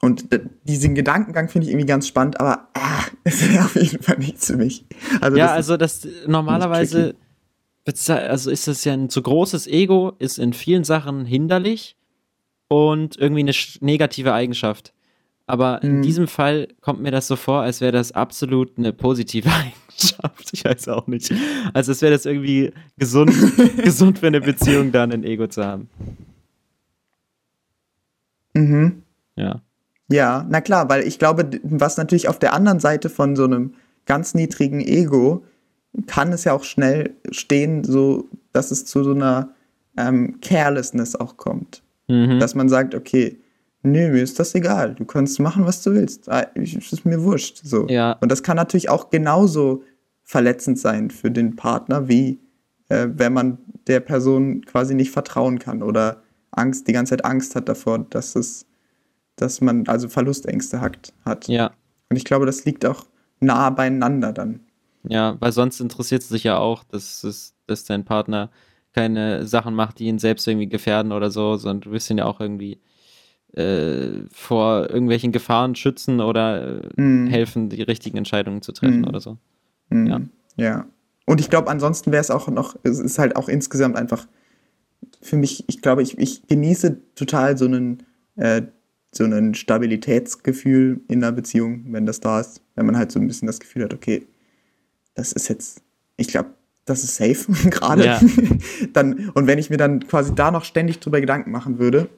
und diesen Gedankengang finde ich irgendwie ganz spannend, aber ah, es wäre auf jeden Fall nichts für mich. Also ja, das also das normalerweise, also ist das ja ein zu großes Ego, ist in vielen Sachen hinderlich und irgendwie eine negative Eigenschaft. Aber in mhm. diesem Fall kommt mir das so vor, als wäre das absolut eine positive Eigenschaft. Ich weiß auch nicht. Also es wäre das irgendwie gesund, gesund für eine Beziehung, dann ein Ego zu haben. Mhm. Ja. Ja, na klar, weil ich glaube, was natürlich auf der anderen Seite von so einem ganz niedrigen Ego kann es ja auch schnell stehen, so dass es zu so einer ähm, Carelessness auch kommt. Mhm. Dass man sagt, okay, nö, mir ist das egal, du kannst machen, was du willst. Ah, es ist mir wurscht. So. Ja. Und das kann natürlich auch genauso verletzend sein für den Partner, wie äh, wenn man der Person quasi nicht vertrauen kann oder Angst, die ganze Zeit Angst hat davor, dass es dass man also Verlustängste hat. hat. Ja. Und ich glaube, das liegt auch nah beieinander dann. Ja, weil sonst interessiert es sich ja auch, dass, es, dass dein Partner keine Sachen macht, die ihn selbst irgendwie gefährden oder so, sondern du wirst ihn ja auch irgendwie äh, vor irgendwelchen Gefahren schützen oder äh, mm. helfen, die richtigen Entscheidungen zu treffen mm. oder so. Mm. Ja. ja. Und ich glaube, ansonsten wäre es auch noch, es ist halt auch insgesamt einfach für mich, ich glaube, ich, ich genieße total so einen äh, so ein Stabilitätsgefühl in einer Beziehung, wenn das da ist. Wenn man halt so ein bisschen das Gefühl hat, okay, das ist jetzt, ich glaube, das ist safe gerade. Ja. dann, und wenn ich mir dann quasi da noch ständig drüber Gedanken machen würde,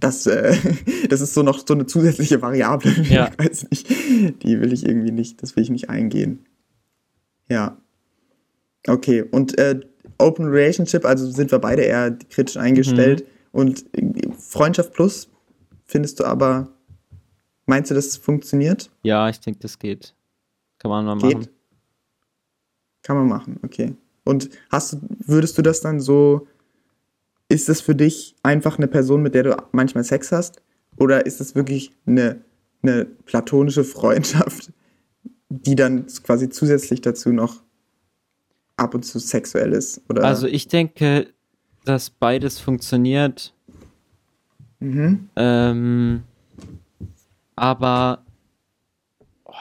das, äh, das ist so noch so eine zusätzliche Variable. Ja. Ich weiß nicht. Die will ich irgendwie nicht, das will ich nicht eingehen. Ja. Okay, und äh, Open Relationship, also sind wir beide eher kritisch eingestellt. Mhm. Und Freundschaft Plus Findest du aber, meinst du, das funktioniert? Ja, ich denke, das geht. Kann man mal geht? machen. Kann man machen, okay. Und hast würdest du das dann so, ist das für dich einfach eine Person, mit der du manchmal Sex hast? Oder ist das wirklich eine, eine platonische Freundschaft, die dann quasi zusätzlich dazu noch ab und zu sexuell ist? Oder? Also ich denke, dass beides funktioniert Mhm. Ähm, aber oh,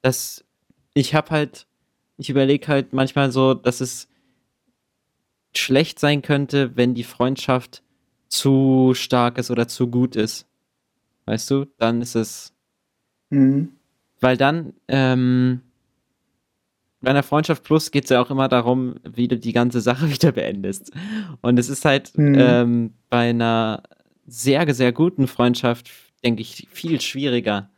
das, ich habe halt, ich überlege halt manchmal so, dass es schlecht sein könnte, wenn die Freundschaft zu stark ist oder zu gut ist. Weißt du? Dann ist es. Mhm. Weil dann, ähm, bei einer Freundschaft Plus geht es ja auch immer darum, wie du die ganze Sache wieder beendest. Und es ist halt mhm. ähm, bei einer sehr, sehr guten Freundschaft, denke ich, viel schwieriger,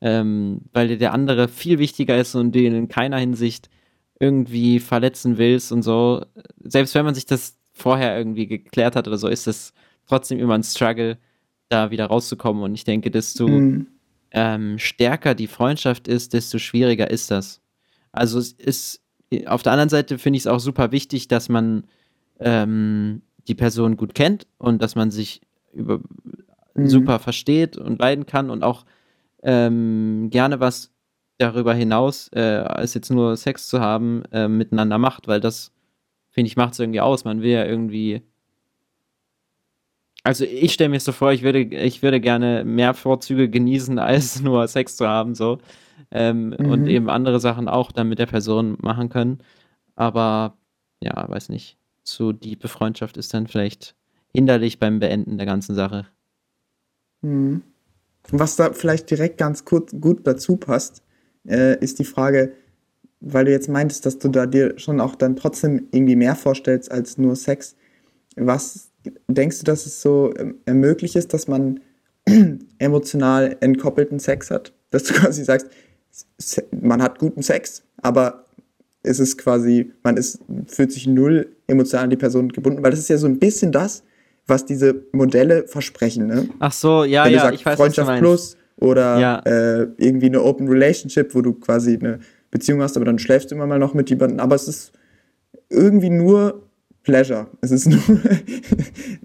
ähm, weil der andere viel wichtiger ist und den in keiner Hinsicht irgendwie verletzen willst und so. Selbst wenn man sich das vorher irgendwie geklärt hat oder so, ist es trotzdem immer ein Struggle, da wieder rauszukommen. Und ich denke, desto mhm. ähm, stärker die Freundschaft ist, desto schwieriger ist das. Also es ist auf der anderen Seite finde ich es auch super wichtig, dass man ähm, die Person gut kennt und dass man sich über, mhm. super versteht und leiden kann und auch ähm, gerne was darüber hinaus, äh, als jetzt nur Sex zu haben, äh, miteinander macht, weil das, finde ich, macht es irgendwie aus. Man will ja irgendwie. Also ich stelle mir so vor, ich würde, ich würde gerne mehr Vorzüge genießen, als nur Sex zu haben, so. Ähm, mhm. Und eben andere Sachen auch dann mit der Person machen können. Aber ja, weiß nicht, zu diepe Freundschaft ist dann vielleicht hinderlich beim Beenden der ganzen Sache. Mhm. Was da vielleicht direkt ganz kurz, gut dazu passt, äh, ist die Frage, weil du jetzt meintest, dass du da dir schon auch dann trotzdem irgendwie mehr vorstellst als nur Sex. Was denkst du, dass es so äh, möglich ist, dass man emotional entkoppelten Sex hat? Dass du quasi sagst, man hat guten Sex, aber es ist quasi, man ist, fühlt sich null emotional an die Person gebunden, weil das ist ja so ein bisschen das, was diese Modelle versprechen. Ne? Ach so, ja, Wenn ja, sagst, ich weiß, Freundschaft was du Plus oder Ja. äh, irgendwie eine Open Relationship, wo du quasi eine Beziehung hast, aber dann schläfst du immer mal noch mit jemandem. Aber es ist irgendwie nur Pleasure. Es ist nur,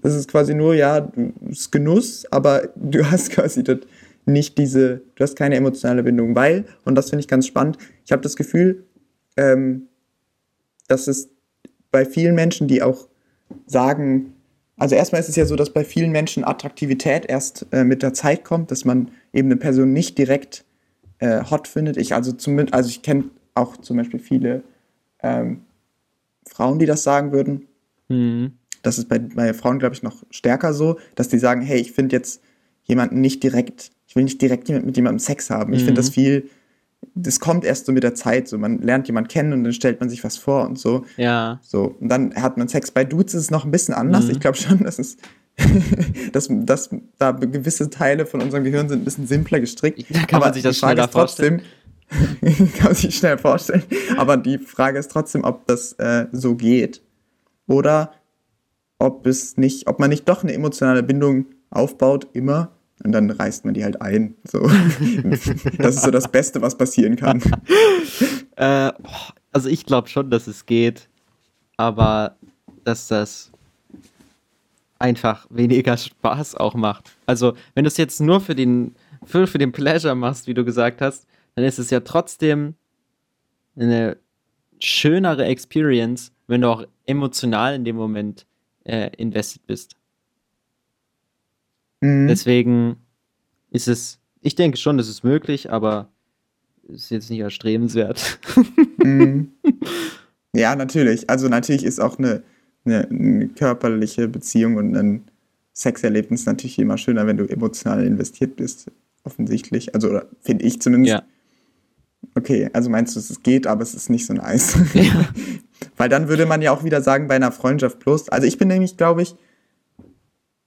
das ist quasi nur, ja, es ist Genuss, aber du hast quasi das nicht diese, du hast keine emotionale Bindung, weil, und das finde ich ganz spannend, ich habe das Gefühl, ähm, dass es bei vielen Menschen, die auch sagen, also erstmal ist es ja so, dass bei vielen Menschen Attraktivität erst äh, mit der Zeit kommt, dass man eben eine Person nicht direkt äh, hot findet. Ich also zumindest, also ich kenne auch zum Beispiel viele ähm, Frauen, die das sagen würden. Mhm. Das ist bei, bei Frauen, glaube ich, noch stärker so, dass die sagen, hey, ich finde jetzt jemanden nicht direkt, ich will nicht direkt jemand- mit jemandem Sex haben. Ich Mhm. finde das viel, das kommt erst so mit der Zeit. So, man lernt jemanden kennen und dann stellt man sich was vor und so. Ja. So, und dann hat man Sex. Bei Dudes ist es noch ein bisschen anders. Mhm. Ich glaube schon, dass es, dass, dass da gewisse Teile von unserem Gehirn sind ein bisschen simpler gestrickt. Da kann man sich das schneller trotzdem, kann man sich schnell vorstellen. Aber die Frage ist trotzdem, ob das äh, so geht oder ob es nicht, ob man nicht doch eine emotionale Bindung aufbaut, immer. Und dann reißt man die halt ein. So. Das ist so das Beste, was passieren kann. Äh, also ich glaube schon, dass es geht, aber dass das einfach weniger Spaß auch macht. Also wenn du es jetzt nur für den, für, für den Pleasure machst, wie du gesagt hast, dann ist es ja trotzdem eine schönere Experience, wenn du auch emotional in dem Moment äh, invested bist. Mhm. Deswegen ist es, ich denke schon, das ist möglich, aber ist jetzt nicht erstrebenswert. Mhm. Ja, natürlich. Also natürlich ist auch eine, eine, eine körperliche Beziehung und ein Sexerlebnis natürlich immer schöner, wenn du emotional investiert bist. Offensichtlich. Also finde ich zumindest. ja. Okay, also meinst du, es geht, aber es ist nicht so nice. Ja. Weil dann würde man ja auch wieder sagen, bei einer Freundschaft plus. Also ich bin nämlich, glaube ich,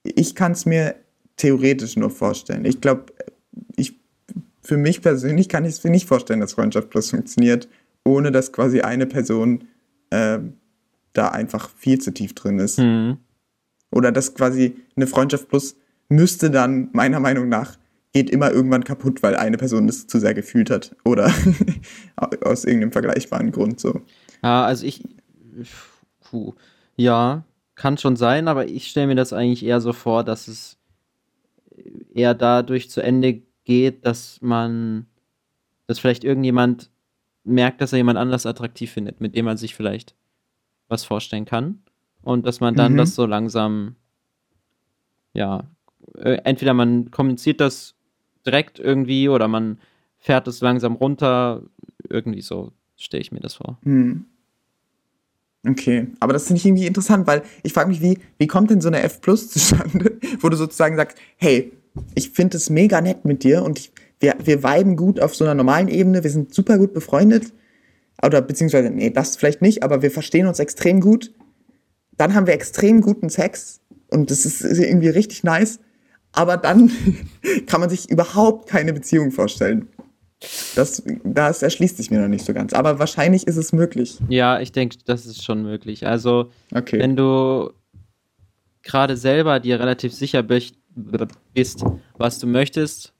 ich kann es mir theoretisch nur vorstellen. Ich glaube, ich, für mich persönlich kann ich es mir nicht vorstellen, dass Freundschaft plus funktioniert, ohne dass quasi eine Person ähm, da einfach viel zu tief drin ist. Hm. Oder dass quasi eine Freundschaft plus müsste dann meiner Meinung nach geht immer irgendwann kaputt, weil eine Person das zu sehr gefühlt hat. Oder aus irgendeinem vergleichbaren Grund so. Ja, also ich. Puh. Ja, kann schon sein, aber ich stelle mir das eigentlich eher so vor, dass es eher dadurch zu Ende geht, dass man, dass vielleicht irgendjemand merkt, dass er jemand anders attraktiv findet, mit dem man sich vielleicht was vorstellen kann. Und dass man dann Mhm. das so langsam, ja, äh, entweder man kommuniziert das direkt irgendwie oder man fährt es langsam runter. Irgendwie so stelle ich mir das vor. Hm. Okay, aber das finde ich irgendwie interessant, weil ich frage mich, wie, wie kommt denn so eine F Plus zustande, wo du sozusagen sagst, hey, ich finde es mega nett mit dir und ich, wir, wir viben gut auf so einer normalen Ebene, wir sind super gut befreundet. Oder beziehungsweise, nee, das vielleicht nicht, aber wir verstehen uns extrem gut. Dann haben wir extrem guten Sex und das ist irgendwie richtig nice. Aber dann kann man sich überhaupt keine Beziehung vorstellen. Das, das erschließt sich mir noch nicht so ganz. Aber wahrscheinlich ist es möglich. Ja, ich denke, das ist schon möglich. Also, Okay. wenn du gerade selber dir relativ sicher bist, bist, was du möchtest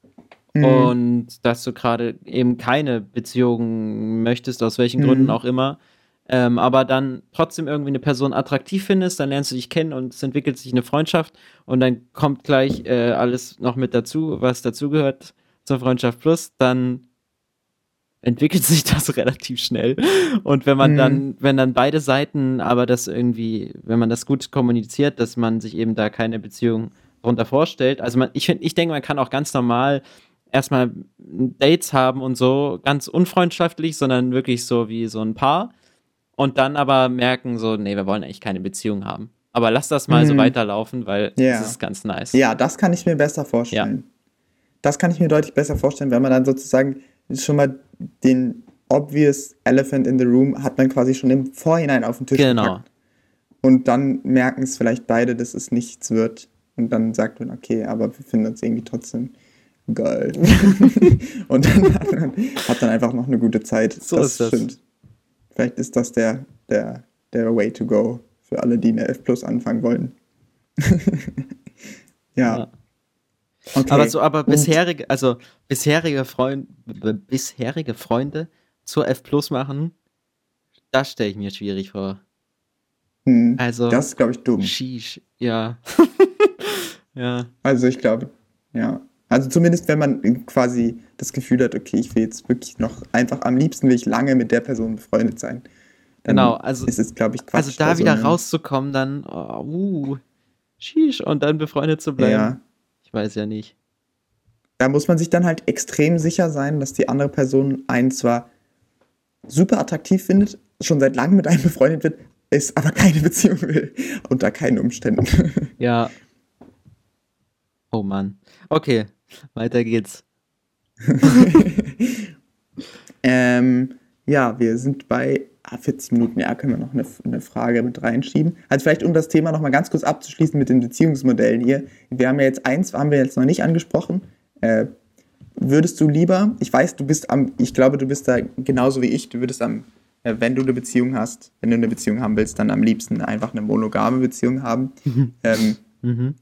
Mhm. und dass du gerade eben keine Beziehung möchtest, aus welchen Mhm. Gründen auch immer, ähm, aber dann trotzdem irgendwie eine Person attraktiv findest, dann lernst du dich kennen und es entwickelt sich eine Freundschaft und dann kommt gleich äh, alles noch mit dazu, was dazugehört zur Freundschaft Plus, dann entwickelt sich das relativ schnell. Und wenn man Mhm. dann, wenn dann beide Seiten aber das irgendwie, wenn man das gut kommuniziert, dass man sich eben da keine Beziehung darunter vorstellt, also man, ich ich denke, man kann auch ganz normal erstmal Dates haben und so, ganz unfreundschaftlich, sondern wirklich so wie so ein Paar. und dann aber merken so, nee, wir wollen eigentlich keine Beziehung haben. Aber lass das mal mhm. so weiterlaufen, weil ja. das ist ganz nice. Ja, das kann ich mir besser vorstellen. Ja. Das kann ich mir deutlich besser vorstellen, wenn man dann sozusagen schon mal den obvious Elephant in the Room hat man quasi schon im Vorhinein auf den Tisch genau. gepackt. Und dann merken es vielleicht beide, dass es nichts wird. Und dann sagt man, okay, aber wir finden uns irgendwie trotzdem geil. und dann hat man hat dann einfach noch eine gute Zeit. So das ist das. Stimmt. Vielleicht ist das der, der, der Way to go für alle, die eine F Plus anfangen wollen. ja. ja. Okay. Aber so, aber bisherige, also bisherige Freunde, bisherige Freunde zur F Plus machen, das stelle ich mir schwierig vor. Hm, also. Das ist, glaube ich, dumm. Sheesh, ja. Ja. Also ich glaube, ja. Also zumindest, wenn man quasi das Gefühl hat, okay, ich will jetzt wirklich noch einfach am liebsten will ich lange mit der Person befreundet sein. Dann genau, also ist es, glaube ich, Quatsch. Also da wieder so rauszukommen, dann, oh, uh, sheesh, und dann befreundet zu bleiben. Ja. Ich weiß ja nicht. Da muss man sich dann halt extrem sicher sein, dass die andere Person einen zwar super attraktiv findet, schon seit langem mit einem befreundet wird, ist aber keine Beziehung will. Unter keinen Umständen. Ja. Oh Mann. Okay, weiter geht's. ähm, ja, wir sind bei 40 ah, Minuten. Ja, können wir noch eine, eine Frage mit reinschieben. Also vielleicht, um das Thema noch mal ganz kurz abzuschließen mit den Beziehungsmodellen hier. Wir haben ja jetzt eins, haben wir jetzt noch nicht angesprochen. Äh, würdest du lieber, ich weiß, du bist am, ich glaube, du bist da genauso wie ich, du würdest am, äh, wenn du eine Beziehung hast, wenn du eine Beziehung haben willst, dann am liebsten einfach eine monogame Beziehung haben. ähm, mhm.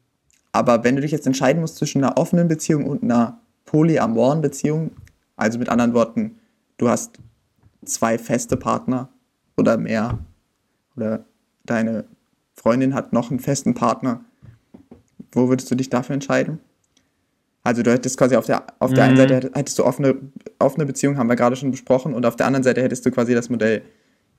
Aber wenn du dich jetzt entscheiden musst zwischen einer offenen Beziehung und einer polyamoren Beziehung, also mit anderen Worten, du hast zwei feste Partner oder mehr, oder deine Freundin hat noch einen festen Partner, wo würdest du dich dafür entscheiden? Also du hättest quasi auf der, auf der mhm. einen Seite hättest du offene, offene Beziehung, haben wir gerade schon besprochen, und auf der anderen Seite hättest du quasi das Modell,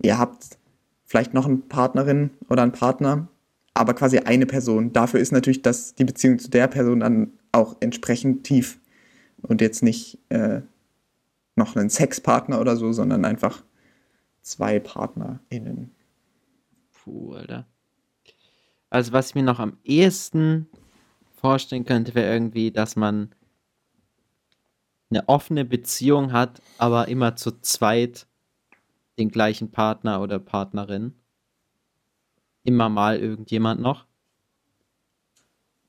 ihr habt vielleicht noch eine Partnerin oder einen Partner, aber quasi eine Person. Dafür ist natürlich das, die Beziehung zu der Person dann auch entsprechend tief und jetzt nicht äh, noch einen Sexpartner oder so, sondern einfach zwei PartnerInnen. Puh, Alter. Also was ich mir noch am ehesten vorstellen könnte, wäre irgendwie, dass man eine offene Beziehung hat, aber immer zu zweit den gleichen Partner oder Partnerin immer mal irgendjemand noch.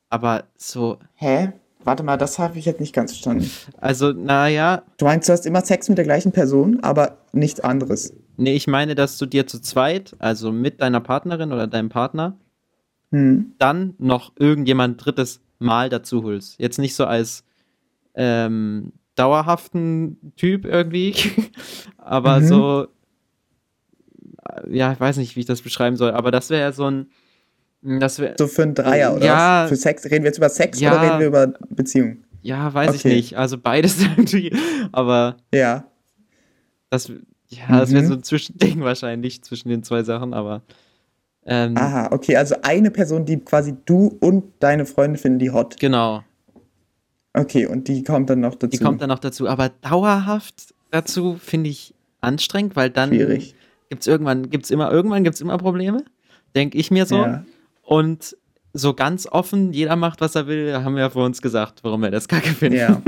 Aber so. Hä? Warte mal, das habe ich jetzt nicht ganz verstanden. Also, naja. Du meinst, du hast immer Sex mit der gleichen Person, aber nichts anderes. Nee, ich meine, dass du dir zu zweit, also mit deiner Partnerin oder deinem Partner, hm. dann noch irgendjemand drittes Mal dazu holst. Jetzt nicht so als ähm, dauerhaften Typ irgendwie, aber mhm. so ja, ich weiß nicht, wie ich das beschreiben soll, aber das wäre ja so ein. Das wär, so für ein Dreier, oder? Ja. Für Sex? Reden wir jetzt über Sex ja, oder reden wir über Beziehung? Ja, weiß okay. ich nicht. Also beides irgendwie. Aber. Ja. Das, ja, das wäre mhm. so ein Zwischending wahrscheinlich zwischen den zwei Sachen, aber. Ähm, Aha, okay, also eine Person, die quasi du und deine Freunde finden, die hot. Genau. Okay, und die kommt dann noch dazu. Die kommt dann noch dazu, aber dauerhaft dazu finde ich anstrengend, weil dann Schwierig gibt's irgendwann, gibt's immer, irgendwann gibt's immer Probleme, denke ich mir so. Ja. Und so ganz offen, jeder macht, was er will, haben wir ja vor uns gesagt, warum wir das kacke finden. Ja.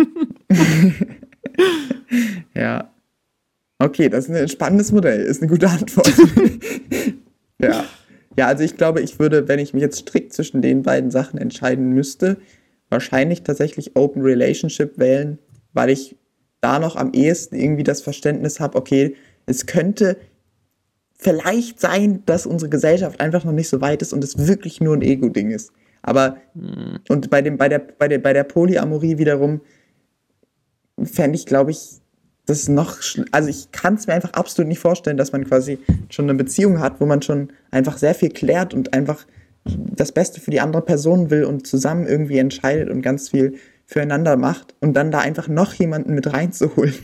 ja. Okay, das ist ein spannendes Modell, ist eine gute Antwort. ja. Ja, also ich glaube, ich würde, wenn ich mich jetzt strikt zwischen den beiden Sachen entscheiden müsste, wahrscheinlich tatsächlich Open Relationship wählen, weil ich da noch am ehesten irgendwie das Verständnis habe, okay, es könnte vielleicht sein, dass unsere Gesellschaft einfach noch nicht so weit ist und es wirklich nur ein Ego-Ding ist. Aber, mhm. und bei, dem, bei, der, bei, der, bei der Polyamorie wiederum fände ich, glaube ich, das noch, also ich kann es mir einfach absolut nicht vorstellen, dass man quasi schon eine Beziehung hat, wo man schon einfach sehr viel klärt und einfach das Beste für die andere Person will und zusammen irgendwie entscheidet und ganz viel füreinander macht und dann da einfach noch jemanden mit reinzuholen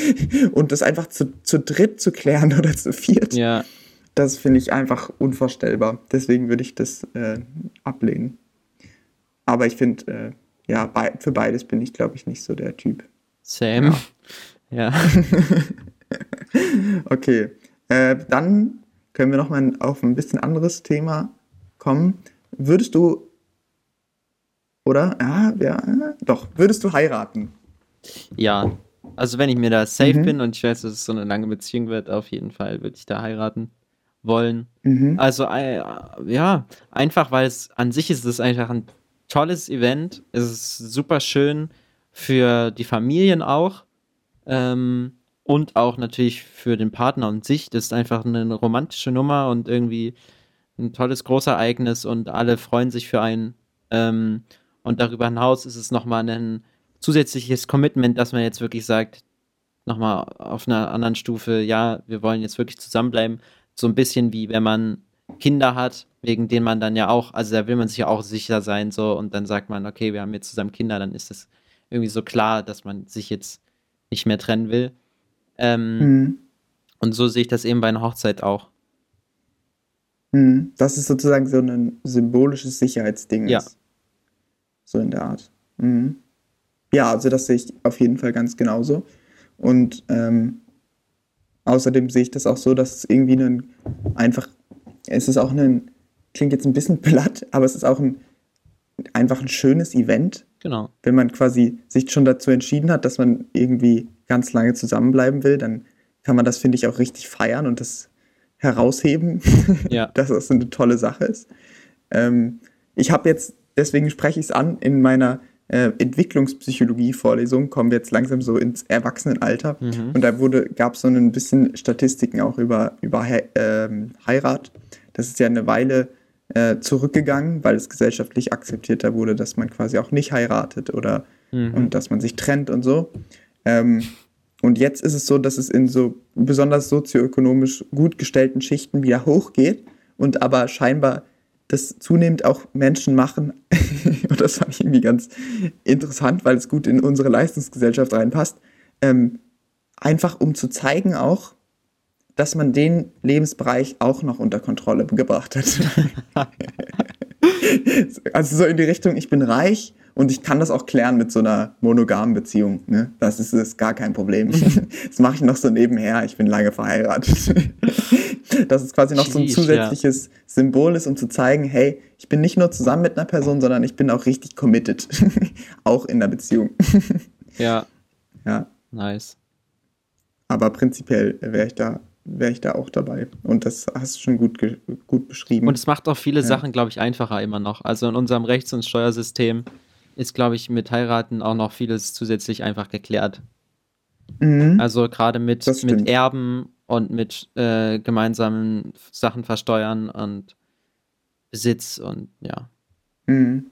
und das einfach zu, zu dritt zu klären oder zu viert. Ja. Das finde ich einfach unvorstellbar. Deswegen würde ich das äh, ablehnen. Aber ich finde, äh, ja, be für beides bin ich, glaube ich, nicht so der Typ. Same. Ja. ja. okay. Äh, dann können wir nochmal auf ein bisschen anderes Thema kommen. Würdest du, oder? Ja, ja, doch, würdest du heiraten? Ja, also wenn ich mir da safe mhm. bin und ich weiß, dass es so eine lange Beziehung wird, auf jeden Fall würde ich da heiraten wollen. Mhm. Also äh, ja, einfach weil es an sich ist es einfach ein tolles Event. Es ist super schön für die Familien auch. Ähm, und auch natürlich für den Partner und sich. Das ist einfach eine romantische Nummer und irgendwie ein tolles Großereignis und alle freuen sich für einen. Ähm, und darüber hinaus ist es nochmal ein zusätzliches Commitment, dass man jetzt wirklich sagt, nochmal auf einer anderen Stufe, ja, wir wollen jetzt wirklich zusammenbleiben. So ein bisschen wie wenn man Kinder hat, wegen denen man dann ja auch, also da will man sich ja auch sicher sein, so, und dann sagt man, okay, wir haben jetzt zusammen Kinder, dann ist es irgendwie so klar, dass man sich jetzt nicht mehr trennen will. Ähm, mhm. Und so sehe ich das eben bei einer Hochzeit auch. Mhm. Das ist sozusagen so ein symbolisches Sicherheitsding. Ja. Ist. So in der Art. Mhm. Ja, also das sehe ich auf jeden Fall ganz genauso. Und ähm, außerdem sehe ich das auch so, dass es irgendwie ein einfach, es ist auch ein, klingt jetzt ein bisschen platt, aber es ist auch ein einfach ein schönes Event. Genau. Wenn man quasi sich schon dazu entschieden hat, dass man irgendwie ganz lange zusammenbleiben will, dann kann man das, finde ich, auch richtig feiern und das herausheben, ja. dass das eine tolle Sache ist. Ähm, ich habe jetzt, deswegen spreche ich es an, in meiner äh, Entwicklungspsychologie-Vorlesung kommen wir jetzt langsam so ins Erwachsenenalter. Mhm. Und da gab es so ein bisschen Statistiken auch über, über He ähm, Heirat. Das ist ja eine Weile äh, zurückgegangen, weil es gesellschaftlich akzeptierter wurde, dass man quasi auch nicht heiratet oder mhm. und dass man sich trennt und so. Ähm, und jetzt ist es so, dass es in so besonders sozioökonomisch gut gestellten Schichten wieder hochgeht und aber scheinbar das zunehmend auch Menschen machen. und das fand ich irgendwie ganz interessant, weil es gut in unsere Leistungsgesellschaft reinpasst. Ähm, einfach um zu zeigen auch, dass man den Lebensbereich auch noch unter Kontrolle gebracht hat. also so in die Richtung, ich bin reich und ich kann das auch klären mit so einer monogamen Beziehung. Ne? Das ist, ist gar kein Problem. das mache ich noch so nebenher. Ich bin lange verheiratet. das ist quasi noch so ein zusätzliches. Symbol ist, um zu zeigen, hey, ich bin nicht nur zusammen mit einer Person, sondern ich bin auch richtig committed. auch in der Beziehung. ja. Ja. Nice. Aber prinzipiell wäre ich da wäre ich da auch dabei. Und das hast du schon gut, gut beschrieben. Und es macht auch viele ja. Sachen, glaube ich, einfacher immer noch. Also in unserem Rechts- und Steuersystem ist, glaube ich, mit Heiraten auch noch vieles zusätzlich einfach geklärt. Mhm. Also gerade mit, mit Erben und mit äh, gemeinsamen Sachen versteuern und Besitz und ja. Mhm.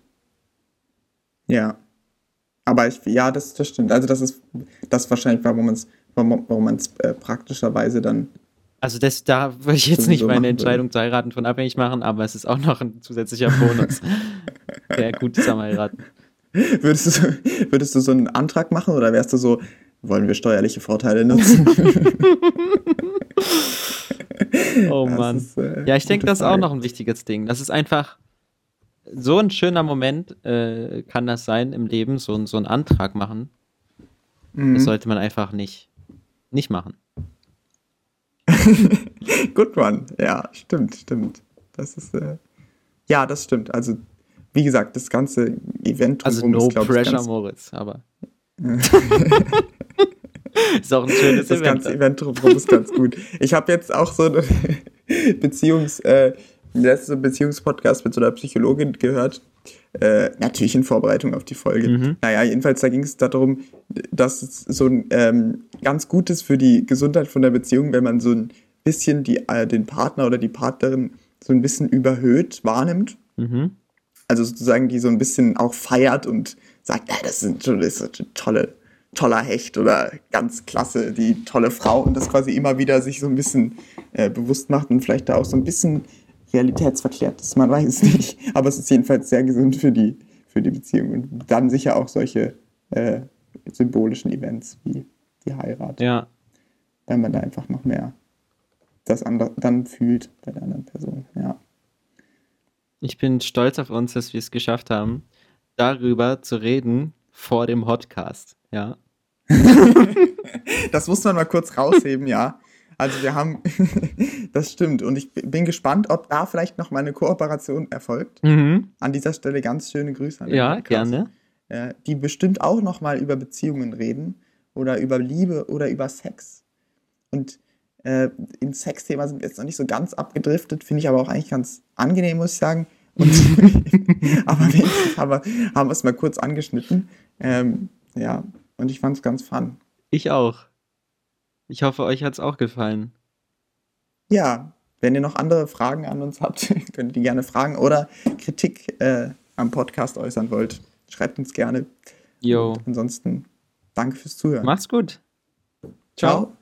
Ja. Aber ich, ja, das, das stimmt. Also das ist das wahrscheinlich, warum man es warum man es äh, praktischerweise dann also das, da würde ich jetzt nicht meine Entscheidung zu heiraten von abhängig machen, aber es ist auch noch ein zusätzlicher Bonus. Sehr gut zusammen heiraten. Würdest du, würdest du so einen Antrag machen oder wärst du so, wollen wir steuerliche Vorteile nutzen? oh Mann. Ist, äh, ja, ich denke, das ist auch noch ein wichtiges Ding. Das ist einfach so ein schöner Moment, äh, kann das sein im Leben, so, so einen Antrag machen. Mhm. Das sollte man einfach nicht, nicht machen. Good one. Ja, stimmt, stimmt. Das ist, äh, ja, das stimmt. Also, wie gesagt, das ganze Event Also, no ist, pressure, ganz, Moritz, aber. ist auch ein schönes das Event. Das ganze Event drumherum ist ganz gut. Ich habe jetzt auch so eine Beziehungs-, äh, letzte Beziehungspodcast mit so einer Psychologin gehört. Äh, natürlich in Vorbereitung auf die Folge. Mhm. Naja, jedenfalls da ging es darum, dass es so ein ähm, ganz gut ist für die Gesundheit von der Beziehung, wenn man so ein bisschen die, äh, den Partner oder die Partnerin so ein bisschen überhöht wahrnimmt. Mhm. Also sozusagen die so ein bisschen auch feiert und sagt, ja, das ist, ein, das ist ein tolle, toller Hecht oder ganz klasse, die tolle Frau und das quasi immer wieder sich so ein bisschen äh, bewusst macht und vielleicht da auch so ein bisschen realitätsverklärt ist, man weiß es nicht. Aber es ist jedenfalls sehr gesund für die, für die Beziehung. Und dann sicher auch solche äh, symbolischen Events wie die Heirat. Ja. Weil man da einfach noch mehr das andere dann fühlt bei der anderen Person. Ja. Ich bin stolz auf uns, dass wir es geschafft haben, darüber zu reden vor dem Podcast. Ja. das muss man mal kurz rausheben, ja. Also wir haben, das stimmt. Und ich bin gespannt, ob da vielleicht noch mal eine Kooperation erfolgt. Mhm. An dieser Stelle ganz schöne Grüße an den Ja, Podcast. gerne. Ja, die bestimmt auch noch mal über Beziehungen reden oder über Liebe oder über Sex. Und äh, im Sexthema sind wir jetzt noch nicht so ganz abgedriftet, finde ich aber auch eigentlich ganz angenehm, muss ich sagen. Und, aber wenigstens haben wir, haben wir es mal kurz angeschnitten. Ähm, ja, und ich fand es ganz fun. Ich auch. Ich hoffe, euch hat es auch gefallen. Ja, wenn ihr noch andere Fragen an uns habt, könnt ihr die gerne fragen oder Kritik äh, am Podcast äußern wollt, schreibt uns gerne. Jo. ansonsten danke fürs Zuhören. Macht's gut. Ciao. Ciao.